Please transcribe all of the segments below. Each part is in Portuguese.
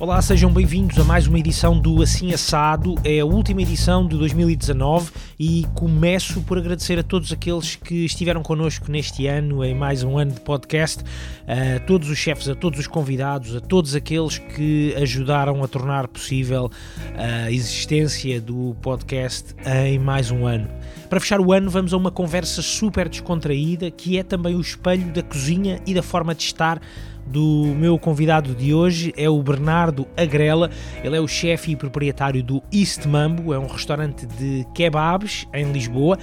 Olá, sejam bem-vindos a mais uma edição do Assim Assado. É a última edição de 2019 e começo por agradecer a todos aqueles que estiveram connosco neste ano, em mais um ano de podcast, a todos os chefes, a todos os convidados, a todos aqueles que ajudaram a tornar possível a existência do podcast em mais um ano. Para fechar o ano, vamos a uma conversa super descontraída que é também o espelho da cozinha e da forma de estar do meu convidado de hoje é o Bernardo Agrela. Ele é o chefe e proprietário do East Mambo, é um restaurante de kebabs em Lisboa.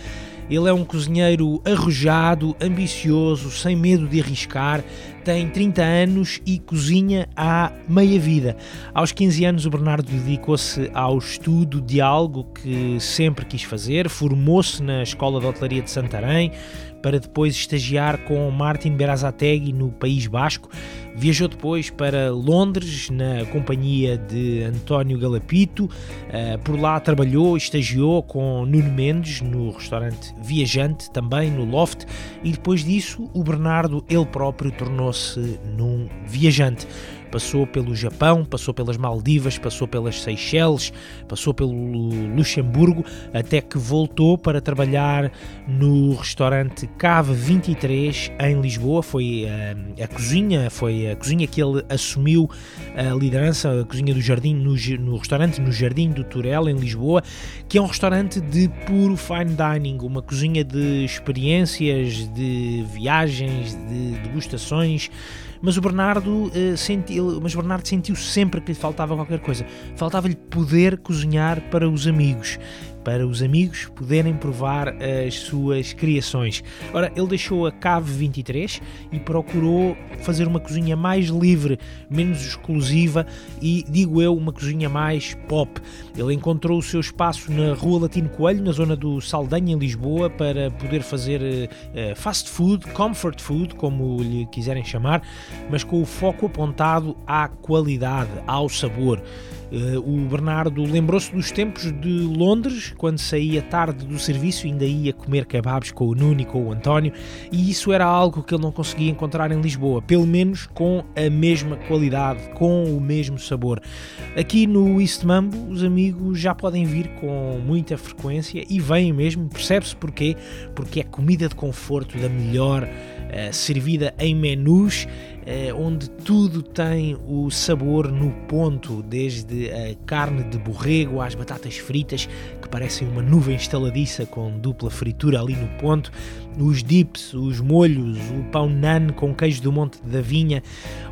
Ele é um cozinheiro arrojado, ambicioso, sem medo de arriscar, tem 30 anos e cozinha há meia vida. Aos 15 anos, o Bernardo dedicou-se ao estudo de algo que sempre quis fazer, formou-se na Escola de Hotelaria de Santarém, para depois estagiar com Martin Berazategui no País Basco. Viajou depois para Londres na companhia de António Galapito. Eh, por lá trabalhou, estagiou com Nuno Mendes no restaurante Viajante, também no Loft. E depois disso, o Bernardo, ele próprio, tornou-se num viajante passou pelo Japão, passou pelas Maldivas, passou pelas Seychelles, passou pelo Luxemburgo, até que voltou para trabalhar no restaurante Cave 23 em Lisboa. Foi uh, a cozinha, foi a cozinha que ele assumiu a liderança, a cozinha do Jardim, no, no restaurante no Jardim do Turel, em Lisboa, que é um restaurante de puro fine dining, uma cozinha de experiências, de viagens, de degustações mas o Bernardo, uh, sentiu, mas Bernardo sentiu sempre que lhe faltava qualquer coisa. Faltava-lhe poder cozinhar para os amigos para os amigos poderem provar as suas criações. Ora, ele deixou a Cave 23 e procurou fazer uma cozinha mais livre, menos exclusiva e, digo eu, uma cozinha mais pop. Ele encontrou o seu espaço na Rua Latino Coelho, na zona do Saldanha, em Lisboa, para poder fazer uh, fast food, comfort food, como lhe quiserem chamar, mas com o foco apontado à qualidade, ao sabor. Uh, o Bernardo lembrou-se dos tempos de Londres, quando saía tarde do serviço e ainda ia comer kebabs com o Nuno e com o António, e isso era algo que ele não conseguia encontrar em Lisboa, pelo menos com a mesma qualidade, com o mesmo sabor. Aqui no East Mambo, os amigos já podem vir com muita frequência e vêm mesmo, percebe-se porquê? Porque é comida de conforto da melhor, uh, servida em menus eh, onde tudo tem o sabor no ponto, desde a carne de borrego às batatas fritas, que parecem uma nuvem estaladiça com dupla fritura ali no ponto, os dips, os molhos, o pão nan com queijo do Monte da Vinha,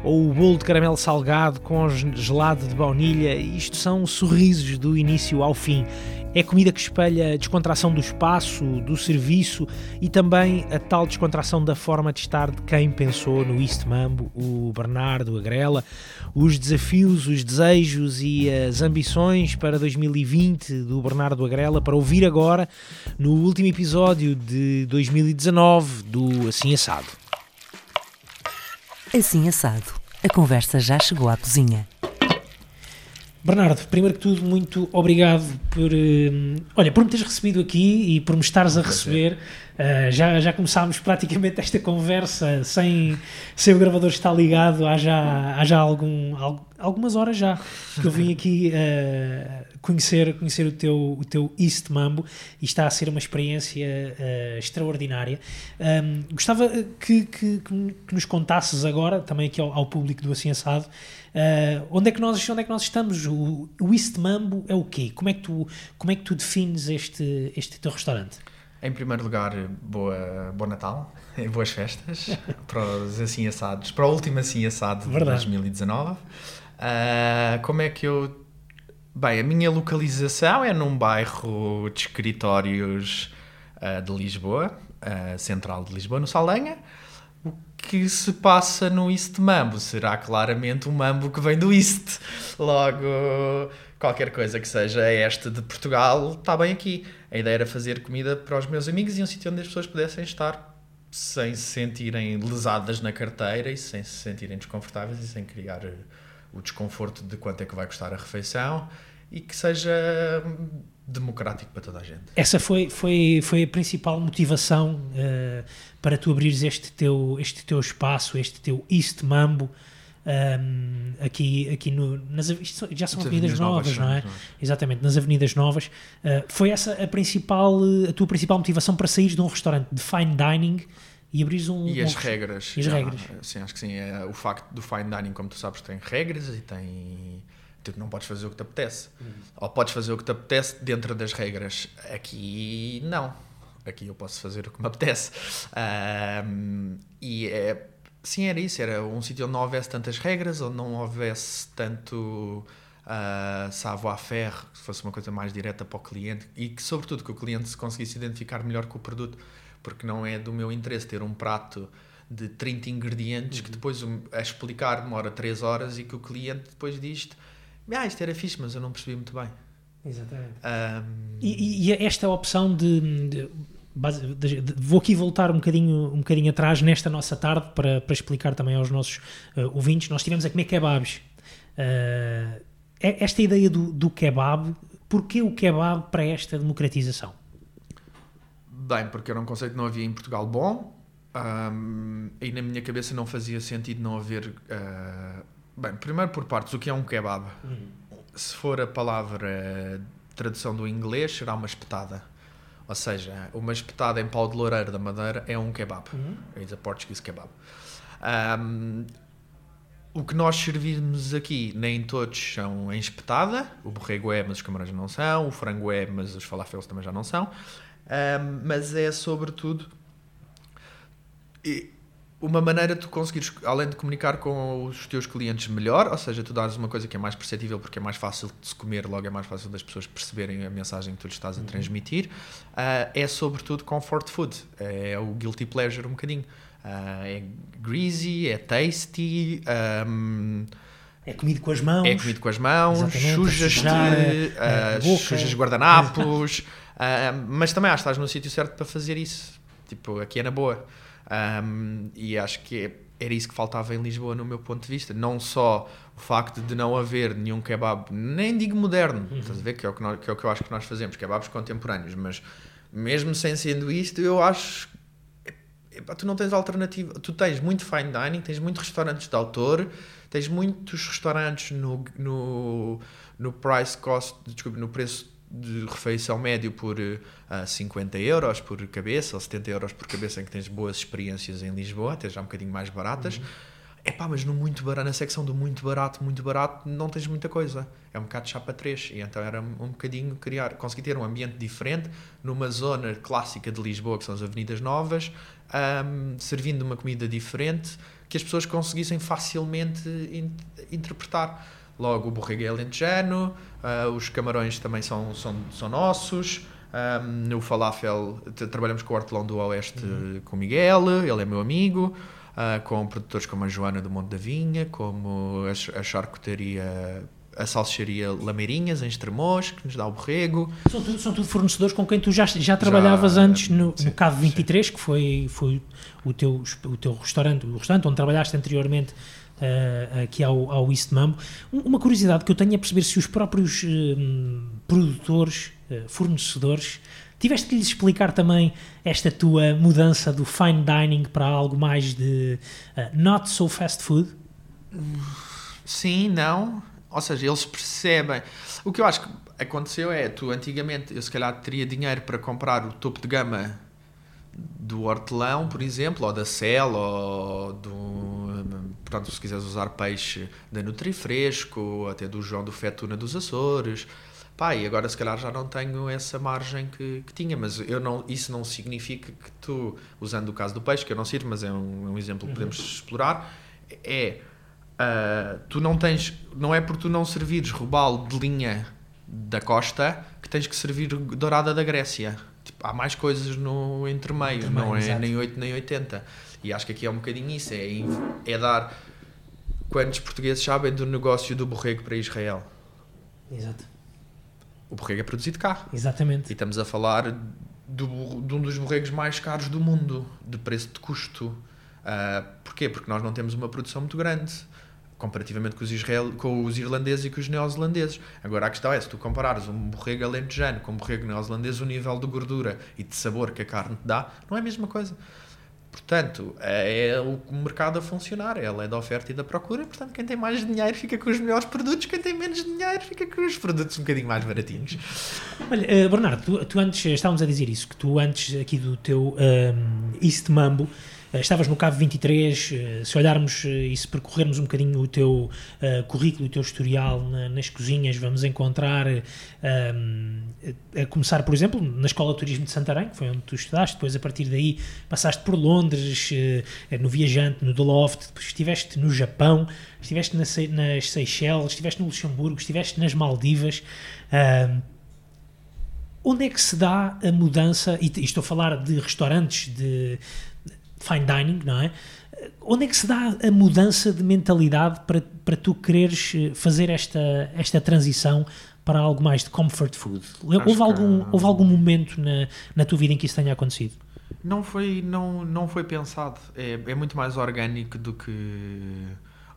ou o bolo de caramelo salgado com gelado de baunilha, isto são sorrisos do início ao fim. É comida que espelha a descontração do espaço, do serviço e também a tal descontração da forma de estar de quem pensou no East Mambo, o Bernardo, a Grela, os desafios, os desejos e as ambições para 2020 do Bernardo Agrela para ouvir agora no último episódio de 2019 do Assim Assado. Assim Assado. A conversa já chegou à cozinha. Bernardo, primeiro que tudo, muito obrigado por, uh, olha, por me teres recebido aqui e por me estares a receber. Uh, já, já começámos praticamente esta conversa sem, sem o gravador estar ligado há já, há já algum, algumas horas já que eu vim aqui uh, conhecer, conhecer o, teu, o teu East Mambo e está a ser uma experiência extraordinária. Um, gostava que, que, que, nos contasses agora, também aqui ao, ao público do Assim Assado, Uh, onde, é que nós, onde é que nós estamos? O, o East Mambo é o quê? Como é que tu, como é que tu defines este, este teu restaurante? Em primeiro lugar, boa, bom Natal e boas festas para os assim assados, para o último assim assado Verdade. de 2019. Uh, como é que eu. Bem, a minha localização é num bairro de escritórios uh, de Lisboa, uh, central de Lisboa, no Saldanha que se passa no East Mambo. Será claramente um mambo que vem do East. Logo, qualquer coisa que seja este de Portugal está bem aqui. A ideia era fazer comida para os meus amigos e um sítio onde as pessoas pudessem estar sem se sentirem lesadas na carteira e sem se sentirem desconfortáveis e sem criar o desconforto de quanto é que vai custar a refeição e que seja democrático para toda a gente. Essa foi, foi, foi a principal motivação uh, para tu abrires este teu, este teu espaço, este teu East Mambo, um, aqui, aqui no, nas, já são avenidas, avenidas novas, novas, não é? Novas. Exatamente, nas avenidas novas. Uh, foi essa a principal, a tua principal motivação para sair de um restaurante de fine dining e abrir um. E um, as regras. E as já, regras. Sim, acho que sim. É, o facto do fine dining, como tu sabes, tem regras e tem. Tu não podes fazer o que te apetece. Uhum. Ou podes fazer o que te apetece dentro das regras. Aqui, não. Aqui eu posso fazer o que me apetece. Um, e é Sim, era isso. Era um sítio onde não houvesse tantas regras, onde não houvesse tanto uh, savoir-faire, que fosse uma coisa mais direta para o cliente e que, sobretudo, que o cliente se conseguisse identificar melhor com o produto, porque não é do meu interesse ter um prato de 30 ingredientes uhum. que depois a explicar demora 3 horas e que o cliente depois diz ah, isto era fixe, mas eu não percebi muito bem. Exatamente. Um... E, e, esta opção de, de Vou aqui voltar um bocadinho, um bocadinho atrás nesta nossa tarde para, para explicar também aos nossos uh, ouvintes. Nós estivemos a comer kebabs. Uh, esta ideia do, do kebab, porquê o kebab para esta democratização? Bem, porque era um conceito que não havia em Portugal bom um, e na minha cabeça não fazia sentido não haver. Uh, bem, primeiro por partes, o que é um kebab? Uhum. Se for a palavra tradução do inglês, será uma espetada ou seja, uma espetada em pau de loureiro da Madeira é um kebab. Uhum. It's a Portuguese kebab. Um, o que nós servimos aqui, nem todos são em espetada. O borrego é, mas os camarões não são. O frango é, mas os falafels também já não são. Um, mas é sobretudo uma maneira de tu conseguires, além de comunicar com os teus clientes melhor, ou seja, tu dares uma coisa que é mais perceptível porque é mais fácil de se comer, logo é mais fácil das pessoas perceberem a mensagem que tu lhes estás a uhum. transmitir, uh, é sobretudo comfort food, é o guilty pleasure um bocadinho. Uh, é greasy, é tasty. Um, é comido com as mãos. É comido com as mãos, sujas-te, uh, sujas guardanapos, mas também acho que estás no sítio certo para fazer isso. Tipo, aqui é na boa. Um, e acho que era isso que faltava em Lisboa, no meu ponto de vista. Não só o facto de não haver nenhum kebab, nem digo moderno, uhum. estás a ver? Que é, o que, nós, que é o que eu acho que nós fazemos, kebabs contemporâneos, mas mesmo sem sendo isto, eu acho. Tu não tens alternativa. Tu tens muito fine dining, tens muitos restaurantes de autor, tens muitos restaurantes no, no, no price cost, desculpa, no preço de refeição médio por uh, eh, 50 euros por cabeça ou 70 euros por cabeça em que tens boas experiências em Lisboa, até já um bocadinho mais baratas. É uhum. pá, mas no muito barato, na secção do muito barato, muito barato, não tens muita coisa. É um bocado chapa 3. E então era um bocadinho criar, conseguir ter um ambiente diferente numa zona clássica de Lisboa, que são as Avenidas Novas, um, servindo uma comida diferente que as pessoas conseguissem facilmente in interpretar. Logo, o borrego é alentejano, uh, os camarões também são, são, são nossos. Um, no falafel, trabalhamos com o Hortelão do Oeste uhum. com o Miguel, ele é meu amigo. Uh, com produtores como a Joana do Monte da Vinha, como a, a charcutaria a salsicharia Lameirinhas, em Estremoz, que nos dá o borrego. São tudo, são tudo fornecedores com quem tu já, já trabalhavas já, antes no, sim, no Cavo 23, sim. que foi, foi o, teu, o teu restaurante, o restaurante onde trabalhaste anteriormente uh, aqui ao, ao East Mambo. Uma curiosidade que eu tenho é perceber se os próprios uh, produtores, uh, fornecedores, tiveste que lhes explicar também esta tua mudança do fine dining para algo mais de not so fast food? Sim, não. Ou seja, eles percebem. O que eu acho que aconteceu é, tu antigamente, eu se calhar teria dinheiro para comprar o topo de gama do hortelão, por exemplo, ou da Cel, ou do. Portanto, se quiseres usar peixe da Nutrifresco, até do João do Fetuna dos Açores. Pá, e agora se calhar já não tenho essa margem que, que tinha, mas eu não, isso não significa que tu, usando o caso do peixe, que eu não sirvo, mas é um, é um exemplo que podemos uhum. explorar, é. Uh, tu não tens. Não é por tu não servires robalo de linha da costa que tens que servir dourada da Grécia tipo, há mais coisas no entremeio, Também, não é exato. nem 8 nem 80. E acho que aqui é um bocadinho isso, é, é dar quantos portugueses sabem do negócio do borrego para Israel. Exato. O borrego é produzido cá. Exatamente. E estamos a falar do, de um dos borregos mais caros do mundo, de preço de custo. Uh, porquê? Porque nós não temos uma produção muito grande comparativamente com os, Israel, com os irlandeses e com os neozelandeses. Agora a questão é, se tu comparares um borrego alentejano com um borrego neozelandês, o nível de gordura e de sabor que a carne te dá não é a mesma coisa. Portanto, é o mercado a funcionar, é a lei da oferta e da procura. Portanto, quem tem mais dinheiro fica com os melhores produtos, quem tem menos dinheiro fica com os produtos um bocadinho mais baratinhos. Olha, uh, Bernardo, tu, tu, antes, estávamos a dizer isso, que tu antes aqui do teu um, East Mambo, eh, estavas no Cabo 23, eh, se olharmos eh, e se percorrermos um bocadinho o teu currículo, o teu historial na, nas cozinhas, vamos encontrar, um, a começar, por exemplo, na Escola de Turismo de Santarém, que foi onde tu estudaste, depois a partir daí passaste por Londres, no Viajante, no The Loft, depois estiveste no Japão, estiveste nas, nas Seychelles, estiveste no Luxemburgo, estiveste nas Maldivas. Onde é que se dá a mudança, e estou a falar de restaurantes, de, fine dining, não é? Onde é que se dá a mudança de mentalidade para, para tu quereres eh, fazer esta, esta transição para algo mais de comfort food? houve algum, que... houve algum momento na, na tua vida em que isso tenha acontecido? Não foi, não, não foi pensado. É, é muito mais orgânico do que.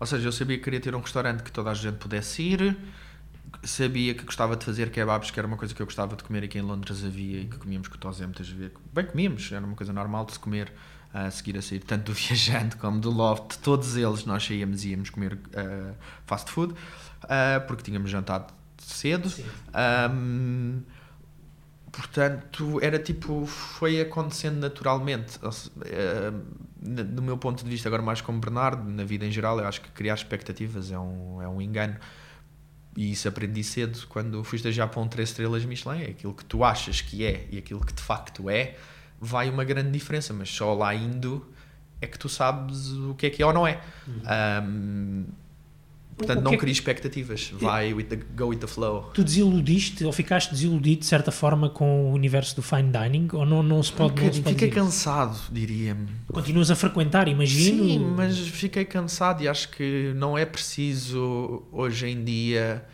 Ou seja, eu sabia que queria ter um restaurante que toda a gente pudesse ir, sabia que gostava de fazer kebabs, que era uma coisa que eu gostava de comer e que em Londres havia e que comíamos com o Tozé muitas vezes. Bem, comíamos, era uma coisa normal de se comer a seguir a sair, tanto do Viajante como do Loft, todos eles nós saíamos e íamos comer uh, fast food, uh, porque tínhamos jantado cedo. Um, portanto, era tipo, foi acontecendo naturalmente. Uh, do meu ponto de vista, agora mais como Bernardo, na vida em geral, eu acho que criar expectativas é um, é um engano. E isso aprendi cedo quando fui estagiar para um 3 estrelas Michelin. É aquilo que tu achas que é e aquilo que de facto é vai uma grande diferença, mas só lá indo é que tu sabes o que é que é ou não é. Uhum. Um, portanto, não é crie expectativas, vai with the, go with the flow. Tu desiludiste ou ficaste desiludido de certa forma com o universo do fine dining ou não, não se pode, um não se pode Fiquei cansado, diria-me. Continuas a frequentar, imagino. Sim, mas fiquei cansado e acho que não é preciso hoje em dia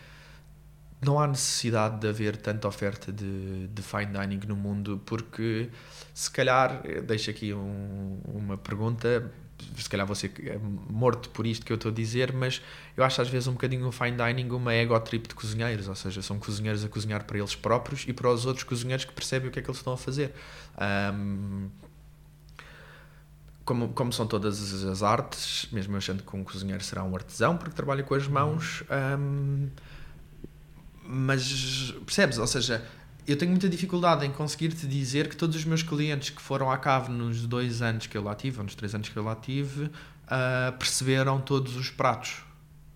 não há necessidade de haver tanta oferta de, de fine dining no mundo, porque se calhar, deixo aqui um, uma pergunta, se calhar vou ser morto por isto que eu estou a dizer, mas eu acho às vezes um bocadinho o fine dining uma ego trip de cozinheiros, ou seja, são cozinheiros a cozinhar para eles próprios e para os outros cozinheiros que percebem o que é que eles estão a fazer. Um, como, como são todas as artes, mesmo achando que um cozinheiro será um artesão porque trabalha com as mãos. Um, mas percebes? Ou seja, eu tenho muita dificuldade em conseguir-te dizer que todos os meus clientes que foram à cave nos dois anos que eu lá tive, ou nos três anos que eu lá tive, uh, perceberam todos os pratos.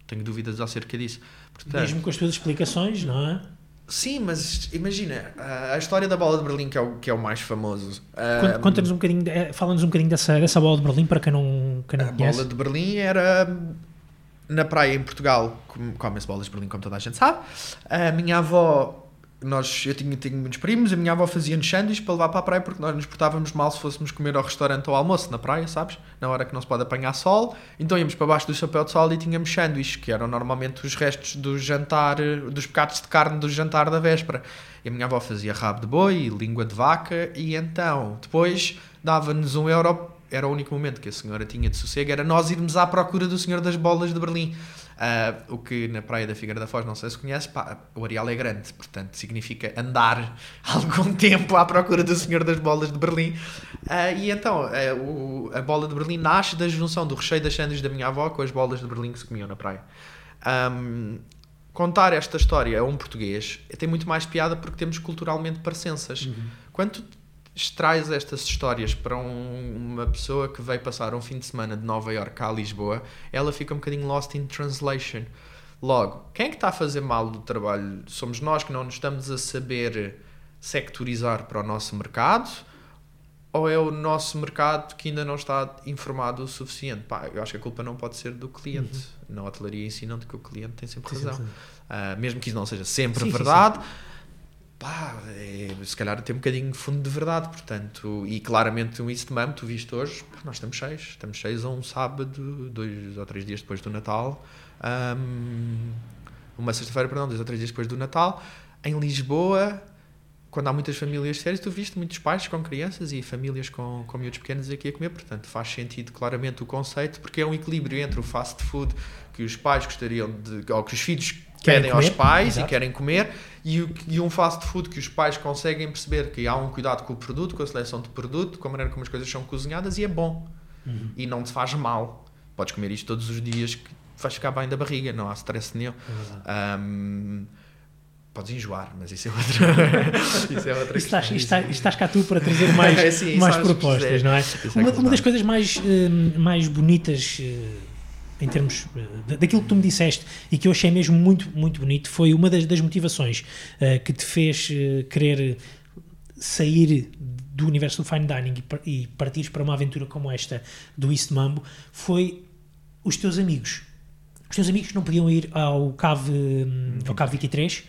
Tenho dúvidas acerca disso. Portanto, Mesmo com as tuas explicações, não é? Sim, mas imagina, a história da bola de Berlim, que é o, que é o mais famoso. Conta-nos um bocadinho, fala-nos um bocadinho dessa, dessa bola de Berlim para quem não, quem não a conhece. A bola de Berlim era na praia em Portugal, come-se bolas de Berlim, como toda a gente sabe. A minha avó, nós, eu tinha, tinha muitos primos, a minha avó fazia-nos sanduíches para levar para a praia porque nós nos portávamos mal se fôssemos comer ao restaurante ou ao almoço na praia, sabes? Na hora que não se pode apanhar sol. Então íamos para baixo do chapéu de sol e tínhamos sanduíches, que eram normalmente os restos do jantar, dos pecados de carne do jantar da véspera. E a minha avó fazia rabo de boi, língua de vaca e então depois dava-nos um euro era o único momento que a senhora tinha de sossego, era nós irmos à procura do senhor das bolas de Berlim. Uh, o que na Praia da Figueira da Foz, não sei se conhece, pá, o areal é grande, portanto significa andar algum tempo à procura do senhor das bolas de Berlim. Uh, e então, uh, o, a bola de Berlim nasce da junção do recheio das sandes da minha avó com as bolas de Berlim que se comiam na praia. Um, contar esta história a um português tem muito mais piada porque temos culturalmente parecenças. Uhum. Quando extrais estas histórias para um, uma pessoa que veio passar um fim de semana de Nova York a Lisboa, ela fica um bocadinho lost in translation. Logo, quem é que está a fazer mal do trabalho? Somos nós que não nos estamos a saber sectorizar para o nosso mercado? Ou é o nosso mercado que ainda não está informado o suficiente? Pá, eu acho que a culpa não pode ser do cliente. Uhum. Na hotelaria ensinam-te que o cliente tem sempre tem razão. Sempre. Uh, mesmo que isso não seja sempre sim, verdade. Pá, é, se calhar tem um bocadinho de fundo de verdade, portanto, e claramente um East Mam, tu viste hoje, nós estamos cheios, estamos cheios a um sábado, dois ou três dias depois do Natal, um, uma sexta-feira, perdão, dois ou três dias depois do Natal, em Lisboa, quando há muitas famílias sérias, tu viste muitos pais com crianças e famílias com, com miúdos pequenos aqui a comer, portanto faz sentido claramente o conceito, porque é um equilíbrio entre o fast food que os pais gostariam de, ou que os filhos querem aos pais exato. e querem comer, e, e, um fast food que os pais conseguem perceber que há um cuidado com o produto, com a seleção de produto, com a maneira como as coisas são cozinhadas e é bom. Uhum. E não te faz mal. Podes comer isto todos os dias que vais ficar bem da barriga, não há stress nenhum. Um, podes enjoar, mas isso é outra, isso é outra estás, estás, estás cá tu para trazer mais, é, sim, mais propostas, não é? é uma, uma, das coisas mais, uh, mais bonitas uh, em termos uh, daquilo que tu me disseste e que eu achei mesmo muito, muito bonito foi uma das, das motivações que te fez querer sair do universo do fine dining e, e partires para uma aventura como esta do East Mambo foi os teus amigos. Os teus amigos não podiam ir ao CAV, hum, ao CAV 23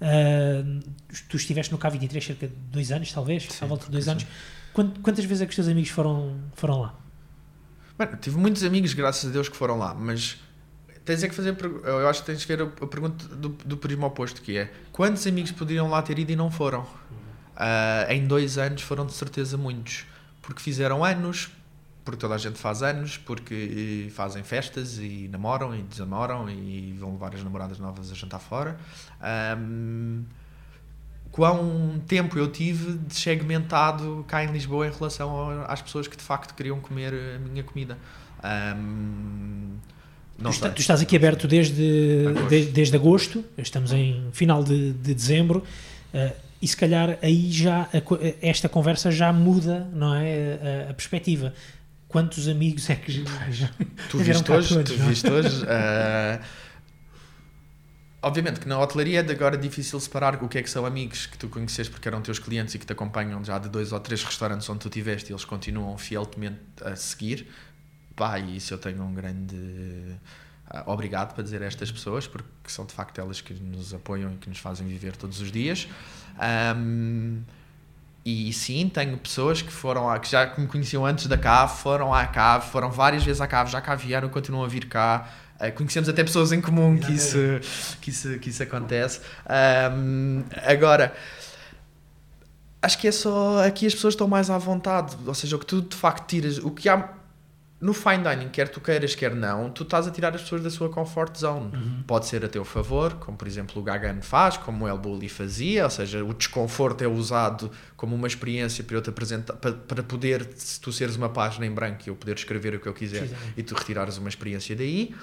Uh, tu estiveste no K23 cerca de dois anos, talvez, sim, à volta de dois anos. Quantas vezes é que os teus amigos foram, foram lá? Mano, tive muitos amigos, graças a Deus, que foram lá, mas tens é que fazer. Eu acho que tens de ver a pergunta do, do prisma oposto, que é quantos amigos poderiam lá ter ido e não foram? Uh, em dois anos foram de certeza muitos, porque fizeram anos, porque toda a gente faz anos, porque fazem festas e namoram e desamoram e vão levar as namoradas novas a jantar fora. Um, quão tempo eu tive de segmentado cá em Lisboa em relação às pessoas que de facto queriam comer a minha comida. Um, tu, está, tu, estás aqui aberto desde agosto. De, desde agosto, estamos em final de, de dezembro. Uh, e se calhar aí já a, esta conversa já muda não é a, a perspectiva quantos amigos é que já, tu viste hoje, todos, tu viste hoje uh, obviamente que na hotelaria é agora difícil separar o que é que são amigos que tu conheces porque eram teus clientes e que te acompanham já de dois ou três restaurantes onde tu tiveste e eles continuam fielmente a seguir pá, e isso eu tenho um grande uh, obrigado para dizer a estas pessoas porque são de facto elas que nos apoiam e que nos fazem viver todos os dias um, e sim, tenho pessoas que foram que já me conheciam antes da CAV, foram à CAV, foram várias vezes à CAV, já cá vieram, continuam a vir cá. Uh, conhecemos até pessoas em comum que isso, que isso, que isso acontece. Um, agora, acho que é só. Aqui as pessoas estão mais à vontade, ou seja, o que tu de facto tiras, o que há no fine dining, quer tu queiras, quer não, tu estás a tirar as pessoas da sua comfort zone. Uhum. Pode ser a teu favor, como por exemplo o Gagan faz, como o El Bulli fazia, ou seja, o desconforto é usado como uma experiência para eu te apresentar, para, para poder, se tu seres uma página em branco, eu poder escrever o que eu quiser e tu retirares uma experiência daí.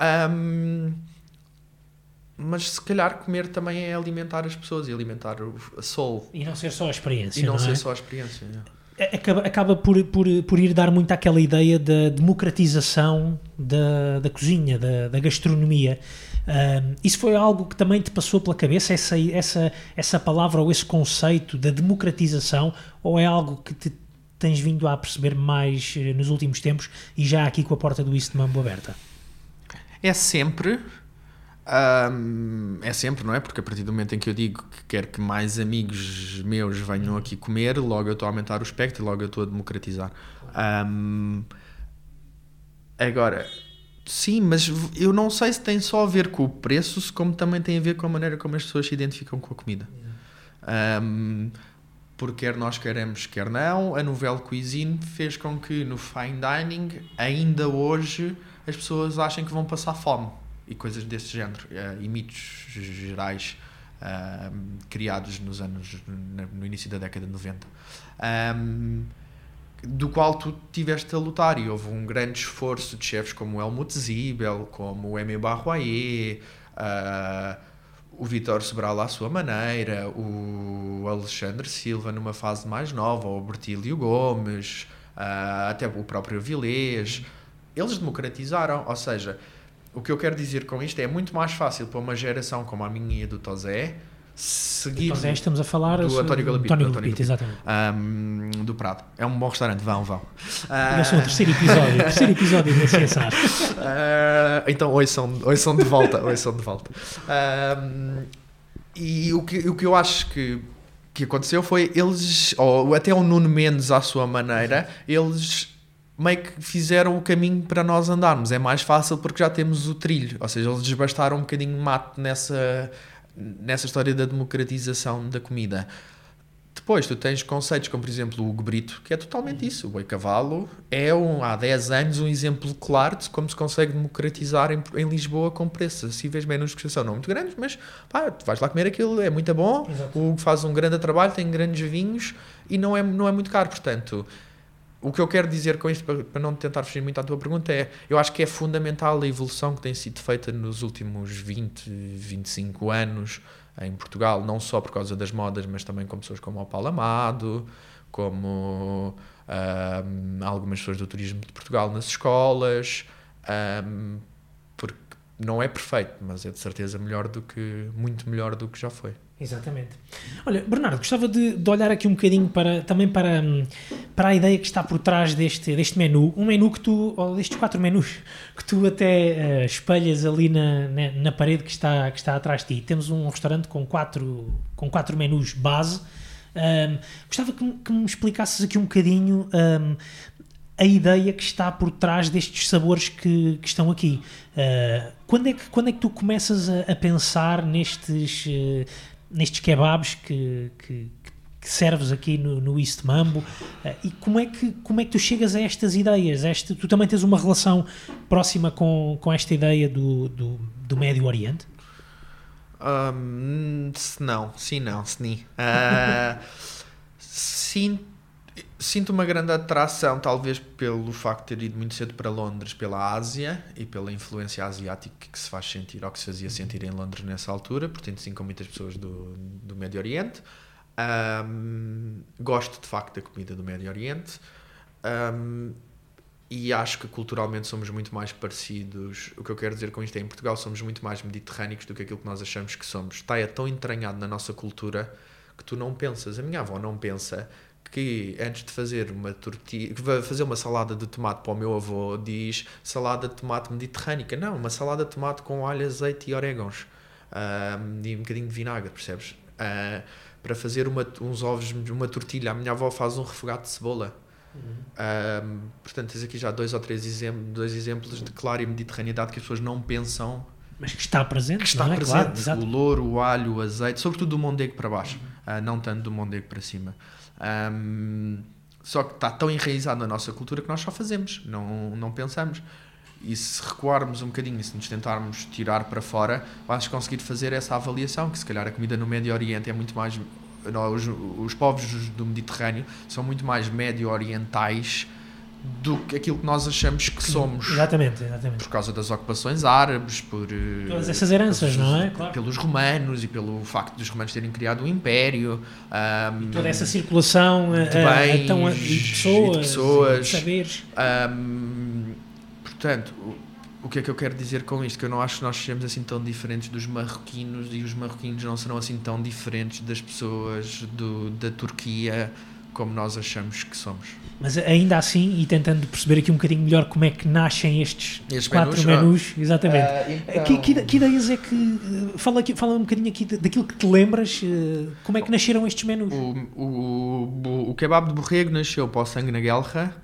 Um, mas se calhar comer também é alimentar as pessoas e alimentar a soul. E não ser só a experiência. E não, não ser é? só a experiência. Acaba, acaba por, por, por ir dar muito aquela ideia da democratização da, da cozinha, da, da gastronomia. Um, isso foi algo que também te passou pela cabeça, essa, essa, essa palavra ou esse conceito da democratização, ou é algo que te tens vindo a perceber mais eh, nos últimos tempos e já aqui com a porta do East Mambo aberta? É sempre, um, é sempre, não é? Porque a partir do momento em que eu digo que quero que mais amigos meus venham aqui comer, logo eu estou a aumentar o espectro e logo eu estou a democratizar. Um, agora, sim, mas eu não sei se tem só a ver com o preço, como também tem a ver com a maneira como as pessoas se identificam com a comida. Um, porque quer nós queremos, quer não, a Nouvelle Cuisine fez com que no fine dining, ainda hoje, as pessoas achem que vão passar fome e coisas desse género, uh, e mitos gerais uh, criados nos anos, no início da década de 90. Um, do qual tu tiveste a lutar e houve um grande esforço de chefes como Helmut Zibel, como o Aimé Barroyer, uh, o Vitor Sobral à sua maneira, o Alexandre Silva numa fase mais nova, o Bertílio Gomes, uh, até o próprio Vilés. Eles democratizaram, ou seja, o que eu quero dizer com isto é muito mais fácil para uma geração como a minha e a do Tosé seguir. Tosé estamos a falar do António Galapito. António Galapito, exatamente. Um, do Prado. É um bom restaurante, vão, vão. Uh... Esse é o terceiro episódio, terceiro episódio da CSR. Uh, então, ouçam, ouçam de volta, ouçam de volta. Uh, e o que, o que eu acho que que aconteceu foi eles, ou até o Nuno Mendes à sua maneira, eles meio que fizeram o caminho para nós andarmos. É mais fácil porque já temos o trilho, ou seja, eles desbastaram um bocadinho mato nessa, nessa história da democratização da comida. Depois tu tens conceitos como, por exemplo, o Hugo Brito, que é totalmente isso. O boi cavalo é, um, há 10 anos, um exemplo claro de como se consegue democratizar em, em Lisboa com preços acessíveis, menus que são não muito grandes, mas pá, tu vais lá comer aquilo, é muito bom. Exato. O Hugo faz um grande trabalho, tem grandes vinhos e não é, não é muito caro. Portanto, o que eu quero dizer com isto, para, não tentar fugir muito à tua pergunta, é: eu acho que é fundamental a evolução que tem sido feita nos últimos 20, 25 anos em Portugal, não só por causa das modas, mas também com pessoas como o Paulo Amado, como um, algumas pessoas do turismo de Portugal nas escolas, um, porque não é perfeito, mas é de certeza melhor do que, muito melhor do que já foi. Exatamente. Olha, Bernardo, gostava de, de, olhar aqui um bocadinho para, também para, para a ideia que está por trás deste, deste menu. Um menu que tu, ou destes quatro menus, que tu até uh, espelhas ali na, na, na, parede que está, que está atrás de ti. Temos um restaurante com quatro, com quatro menus base. Um, gostava que, que, me explicasses aqui um bocadinho um, a ideia que está por trás destes sabores que, que estão aqui. Uh, quando, é que, quando é que tu começas a, a pensar nestes, uh, nestes kebabs que, que, que serves aqui no, no East Mambo uh, e como é, que, como é que tu chegas a estas ideias? Este, tu também tens uma relação próxima com, com esta ideia do, do, do Médio Oriente? Um, se não, sim não, se nem. Uh, sinto Sinto uma grande atração, talvez pelo facto de ter ido muito cedo para Londres, pela Ásia e pela influência asiática que se faz sentir, ou que se fazia sentir em Londres nessa altura, portanto, sim, com muitas pessoas do, do Médio Oriente. Um, gosto de facto da comida do Médio Oriente um, e acho que culturalmente somos muito mais parecidos. O que eu quero dizer com isto é: em Portugal somos muito mais mediterrâneos do que aquilo que nós achamos que somos. Está é tão entranhado na nossa cultura que tu não pensas. A minha avó não pensa que antes de fazer uma tortilha, fazer uma salada de tomate para o meu avô, diz salada de tomate mediterrânica. Não, uma salada de tomate com alho, azeite e orégãos. Uh, e um bocadinho de vinagre, percebes? Uh, para fazer uma, uns ovos, uma tortilha, a minha avó faz um refogado de cebola. Uhum. Uh, portanto, tens aqui já dois ou três exemplos, dois exemplos de clara e mediterraneidade que as pessoas não pensam. Mas que está presente, que está é? presente. Claro, o louro, o alho, o azeite, sobretudo do mondego para baixo, uhum. uh, não tanto do mondego para cima. Um, só que está tão enraizado na nossa cultura que nós só fazemos, não, não pensamos. E se recuarmos um bocadinho, se nos tentarmos tirar para fora, vais conseguir fazer essa avaliação, que se calhar a comida no Médio Oriente é muito mais... Não, os, os povos do Mediterrâneo são muito mais médio-orientais do que aquilo que nós achamos que somos. Exatamente, exatamente. Por causa das ocupações árabes, por. Eh, Todas essas heranças, pelos, não é? Claro. Pelos romanos e pelo facto dos romanos terem criado o um império. Um, toda essa circulação de bens, a, a, a, de pessoas, de pessoas de saberes. Um, portanto, o, o que é que eu quero dizer com isto? Que eu não acho que nós sejamos assim tão diferentes dos marroquinos e os marroquinos não serão assim tão diferentes das pessoas do, da Turquia como nós achamos que somos. Mas ainda assim, e tentando perceber aqui um bocadinho melhor como é que nascem estes, estes quatro menus, menus exatamente. Uh, então... que, que, que, ideias é que. Eh, fala, aqui, fala um bocadinho aqui daquilo que te lembras, uh, como é que nasceram estes menus? O, o, o kebab de borrego nasceu para o sangue na guerra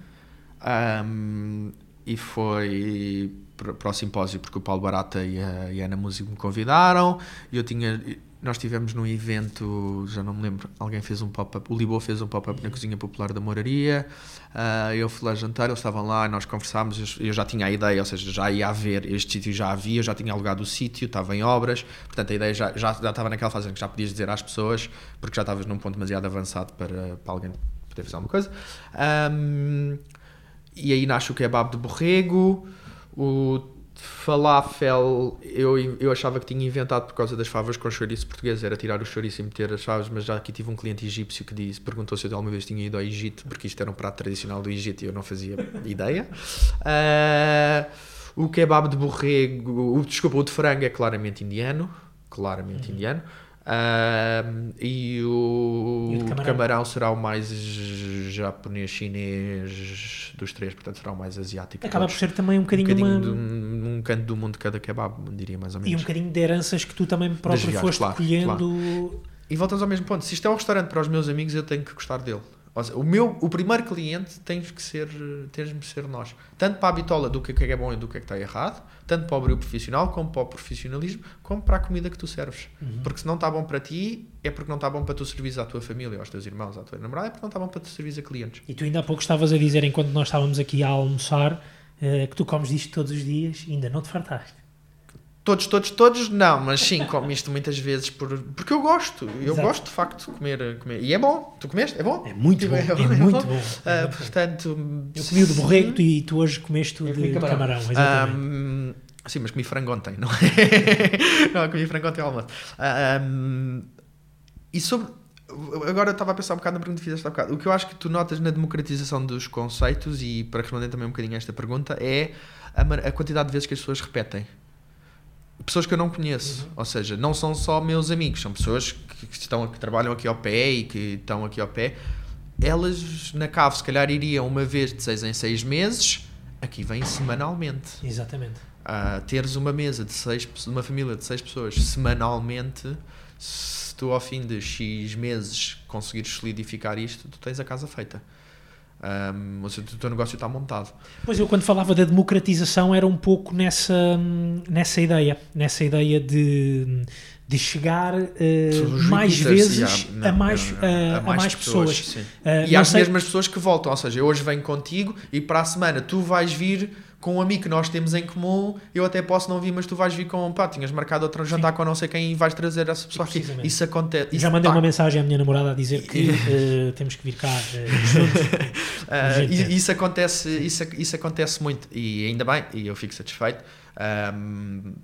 um, e foi para o simpósio porque o Paulo Barata e a, e a Ana Músico me convidaram e eu tinha nós tivemos num evento, já não me lembro, alguém fez um pop-up, o Libô fez um pop-up na Cozinha Popular da Moraria, uh, eu fui lá jantar, eles estavam lá, nós conversámos, eu já tinha a ideia, ou seja, já ia haver, este sítio já havia, eu já tinha alugado o sítio, estava em obras, portanto a ideia já, já, já estava naquela fase em que já podias dizer às pessoas, porque já estavas num ponto demasiado avançado para, para alguém poder fazer alguma coisa. Um, e aí nasce o kebab de borrego, o falafel eu, eu achava que tinha inventado por causa das favas com chouriço português, era tirar o chouriço e meter as favas, mas já aqui tive um cliente egípcio que disse, perguntou se eu alguma vez tinha ido ao Egito, porque isto era um prato tradicional do Egito e eu não fazia ideia. Uh, o kebab de borrego, o, desculpa, o de frango é claramente indiano, claramente uhum. indiano. Uh, e o, e o camarão? camarão? será o mais japonês, chinês dos três, portanto será o mais asiático. Acaba por ser também um bocadinho, um, bocadinho uma... um canto do mundo de cada kebab, diria mais ou menos. E um bocadinho de heranças que tu também próprio foste claro, colhendo. Claro. E voltas ao mesmo ponto, se isto é um restaurante para os meus amigos, eu tenho que gostar dele. Seja, o, meu, o primeiro cliente tens que ser, tens de ser nós. Tanto para a bitola do que é, que é bom e do que é que está errado, tanto para o brilho profissional, como para o profissionalismo, como para a comida que tu serves. Uhum. Porque se não está bom para ti, é porque não está bom para tu servir à tua família, aos teus irmãos, à tua namorada, é porque não está bom para tu servir a clientes. E tu ainda há pouco estavas a dizer, enquanto nós estávamos aqui a almoçar, uh, que tu comes disto todos os dias e ainda não te fartaste. Todos, todos, todos, não, mas sim, como isto muitas vezes por, porque eu gosto, eu Exato. gosto de facto de comer, comer. E é bom, tu comeste? É bom? É muito bom, é, é, é muito bom. Uh, portanto, eu comi o de borrego e tu hoje comeste o de camarão. Um, sim, mas comi frango ontem, não é? não, comi frango ontem ao almoço. Um, e sobre. Agora estava a pensar um bocado na pergunta que fizeste há bocado. O que eu acho que tu notas na democratização dos conceitos, e para responder também um bocadinho a esta pergunta, é a, a quantidade de vezes que as pessoas repetem pessoas que eu não conheço. Uhum. Ou seja, não são só meus amigos, são pessoas que, que, estão, que trabalham aqui ao pé e que estão aqui ao pé. Elas na cave, se calhar, iriam uma vez de seis em seis meses, aqui vêm semanalmente. Exatamente. Uh, teres uma mesa de seis, uma família de seis pessoas semanalmente, se tu ao fim de X meses conseguires solidificar isto, tu tens a casa feita. Um, ou seja, o teu negócio está montado. Pois eu, quando falava da democratização, era um pouco nessa, nessa ideia, nessa ideia de, de chegar uh, mais vezes não, a, mais, a, mais, a mais pessoas. pessoas. Uh, e às sei... mesmas pessoas que voltam. Ou seja, hoje venho contigo e para a semana tu vais vir com um amigo que nós temos em comum, eu até posso não vir, mas tu vais vir com, pá, tinhas marcado outro jantar Sim. com não sei quem e vais trazer essa pessoa aqui. Isso acontece. Isso Já mandei tá. uma mensagem à minha namorada a dizer que uh, temos que vir cá uh, juntos. uh, isso, acontece, isso, isso acontece muito e ainda bem, e eu fico satisfeito. Um,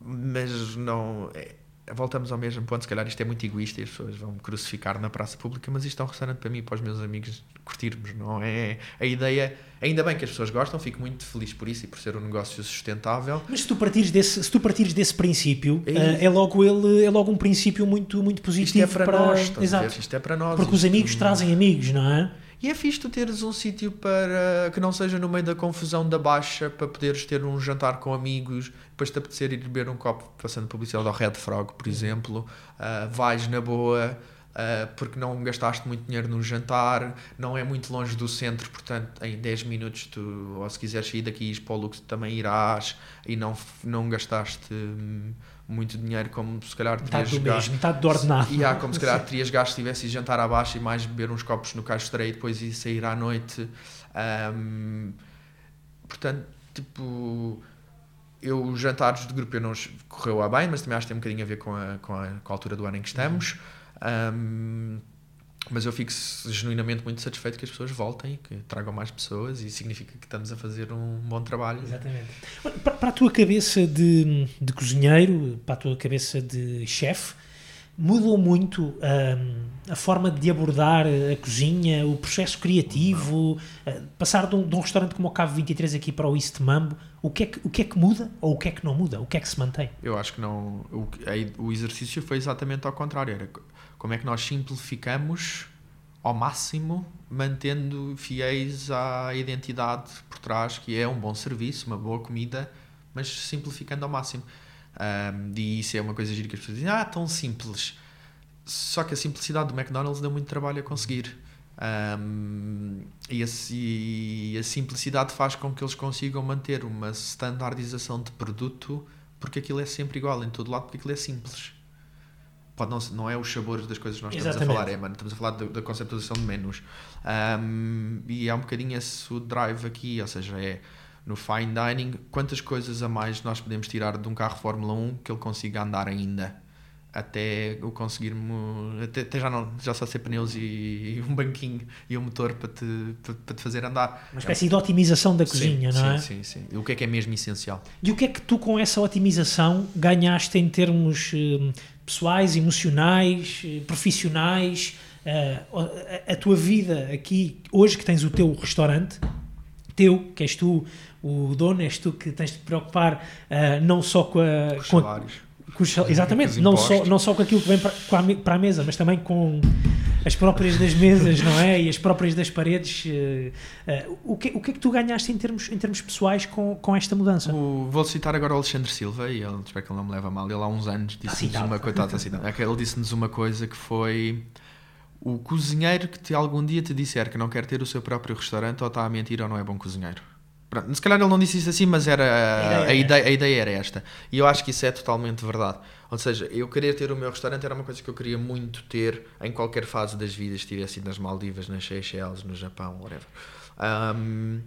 mas não. É, voltamos ao mesmo ponto, se calhar isto é muito egoísta e as pessoas vão me crucificar na praça pública, mas isto é um restaurante para mim e para os meus amigos curtirmos, não é? A ideia, ainda bem que as pessoas gostam, fico muito feliz por isso e por ser um negócio sustentável. Mas se tu partires desse, se tu partires desse princípio, é, é logo ele é logo um princípio muito muito positivo isto é para, para... nós, Exato. Isto é para nós. Porque os amigos trazem amigos, não é? E é fixe tu teres um sítio para que não seja no meio da confusão da baixa, para poderes ter um jantar com amigos, depois te apetecer ir beber um copo, passando publicidade ao Red Frog, por exemplo, uh, vais na boa, uh, porque não gastaste muito dinheiro no jantar, não é muito longe do centro, portanto, em 10 minutos, tu, ou se quiseres ir daqui para o Lux, também irás e não, não gastaste. Hum, muito dinheiro como se calhar terias metade do gasto. Mês, metade do ordenado. E há como se calhar terias gasto se tivesse jantar abaixo e mais beber uns copos no Caixa e depois ir sair à noite. Um, portanto, tipo, eu os jantares de grupo eu não correu a bem, mas também acho que tem um bocadinho a ver com a, com a, com a altura do ano em que estamos. Um, mas eu fico genuinamente muito satisfeito que as pessoas voltem, que tragam mais pessoas e significa que estamos a fazer um bom trabalho. Exatamente. Para, para a tua cabeça de, de cozinheiro, para a tua cabeça de chefe, mudou muito um, a forma de abordar a cozinha, o processo criativo, uh, passar de um, de um, restaurante como o Cavo 23 aqui para o East Mambo, o que, é que, o que é que muda ou o que é que não muda? O que é que se mantém? Eu acho que não. O, o exercício foi exatamente ao contrário. Era como é que nós simplificamos ao máximo, mantendo fiéis à identidade por trás, que é um bom serviço, uma boa comida, mas simplificando ao máximo. Um, e isso é uma coisa gira que as pessoas dizem, ah, tão simples. Só que a simplicidade do McDonald's deu muito trabalho a conseguir. Um, e, a, e, a, simplicidade faz com que eles consigam manter uma standardização de produto, porque aquilo é sempre igual em todo lado, porque aquilo é simples pode não, não é os sabores das coisas que nós Exatamente. estamos a falar, é, mano, estamos a falar da, conceptualização de menus. Um, e é um bocadinho esse o drive aqui, ou seja, é no fine dining, quantas coisas a mais nós podemos tirar de um carro Fórmula 1 que ele consiga andar ainda até o conseguirmos até, até, já não já só ser pneus e, e, um banquinho e um motor para te, para, para te fazer andar uma espécie é. de otimização da cozinha sim, não sim, é? sim, sim o que é que é mesmo essencial e o que é que tu com essa otimização ganhaste em termos hum, pessoais, emocionais, eh, profissionais, uh, a, a, tua vida aqui, hoje que tens o teu restaurante, teu, que és tu o dono, és tu que tens de te preocupar uh, não só com, a, com, a, exatamente, não só, não só com aquilo que vem para, para a mesa, mas também com as próprias das mesas, não é? E as próprias das paredes. Uh, uh, o, que, o que é que tu ganhaste em termos, em termos pessoais com, com esta mudança? O, vou citar agora o Alexandre Silva, e ele, espero que ele não me leva mal, ele há uns anos disse-nos uma coisa. Ele disse-nos uma coisa que foi o cozinheiro que te, algum dia te disser que não quer ter o seu próprio restaurante ou está a mentir ou não é bom cozinheiro. Pronto, se calhar ele não disse isso assim, mas era a, a, ideia, a ideia era esta. E eu acho que isso é totalmente verdade. Ou seja, eu querer ter o meu restaurante era uma coisa que eu queria muito ter em qualquer fase das vidas, estivesse nas Maldivas, nas Seychelles, no Japão, whatever. Um,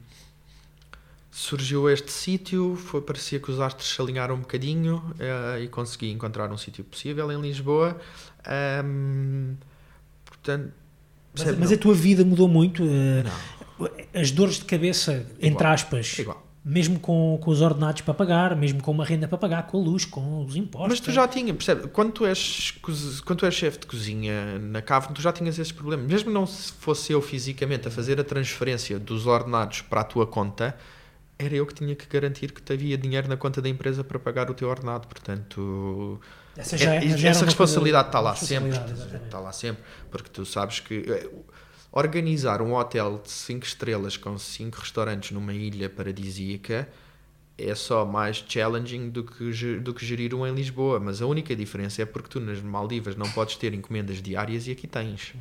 surgiu este sítio, foi parecia que os astros se alinharam um bocadinho uh, e consegui encontrar um sítio possível em Lisboa. Um, portanto, mas, mas, a tua vida mudou muito? Uh, as dores de cabeça, igual, entre aspas, igual. mesmo com, com os ordenados para pagar, mesmo com uma renda para pagar, com a luz, com os impostos. Mas tu já tinha, percebe? Quando tu és, quando tu és chefe de cozinha na cave, tu já tinhas esses problemas. Mesmo não fosse eu fisicamente a fazer a transferência dos ordenados para a tua conta, era eu que tinha que garantir que havia dinheiro na conta da empresa para pagar o teu ordenado. Portanto essa, já, é, já essa responsabilidade está lá sempre. Está lá sempre. Porque tu sabes que eh, organizar um hotel de 5 estrelas com 5 restaurantes numa ilha paradisíaca é só mais challenging do que, do que gerir um em Lisboa. Mas a única diferença é porque tu nas Maldivas não podes ter encomendas diárias e aqui tens.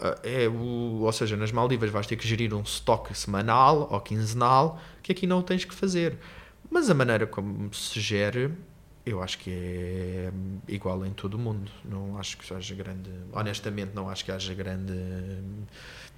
Eh, é o, ou seja, nas Maldivas vais ter que gerir um estoque semanal ou quinzenal que aqui não tens que fazer. Mas a maneira como se gere eu acho que é igual em todo o mundo. Não acho que haja grande. Honestamente, não acho que haja grande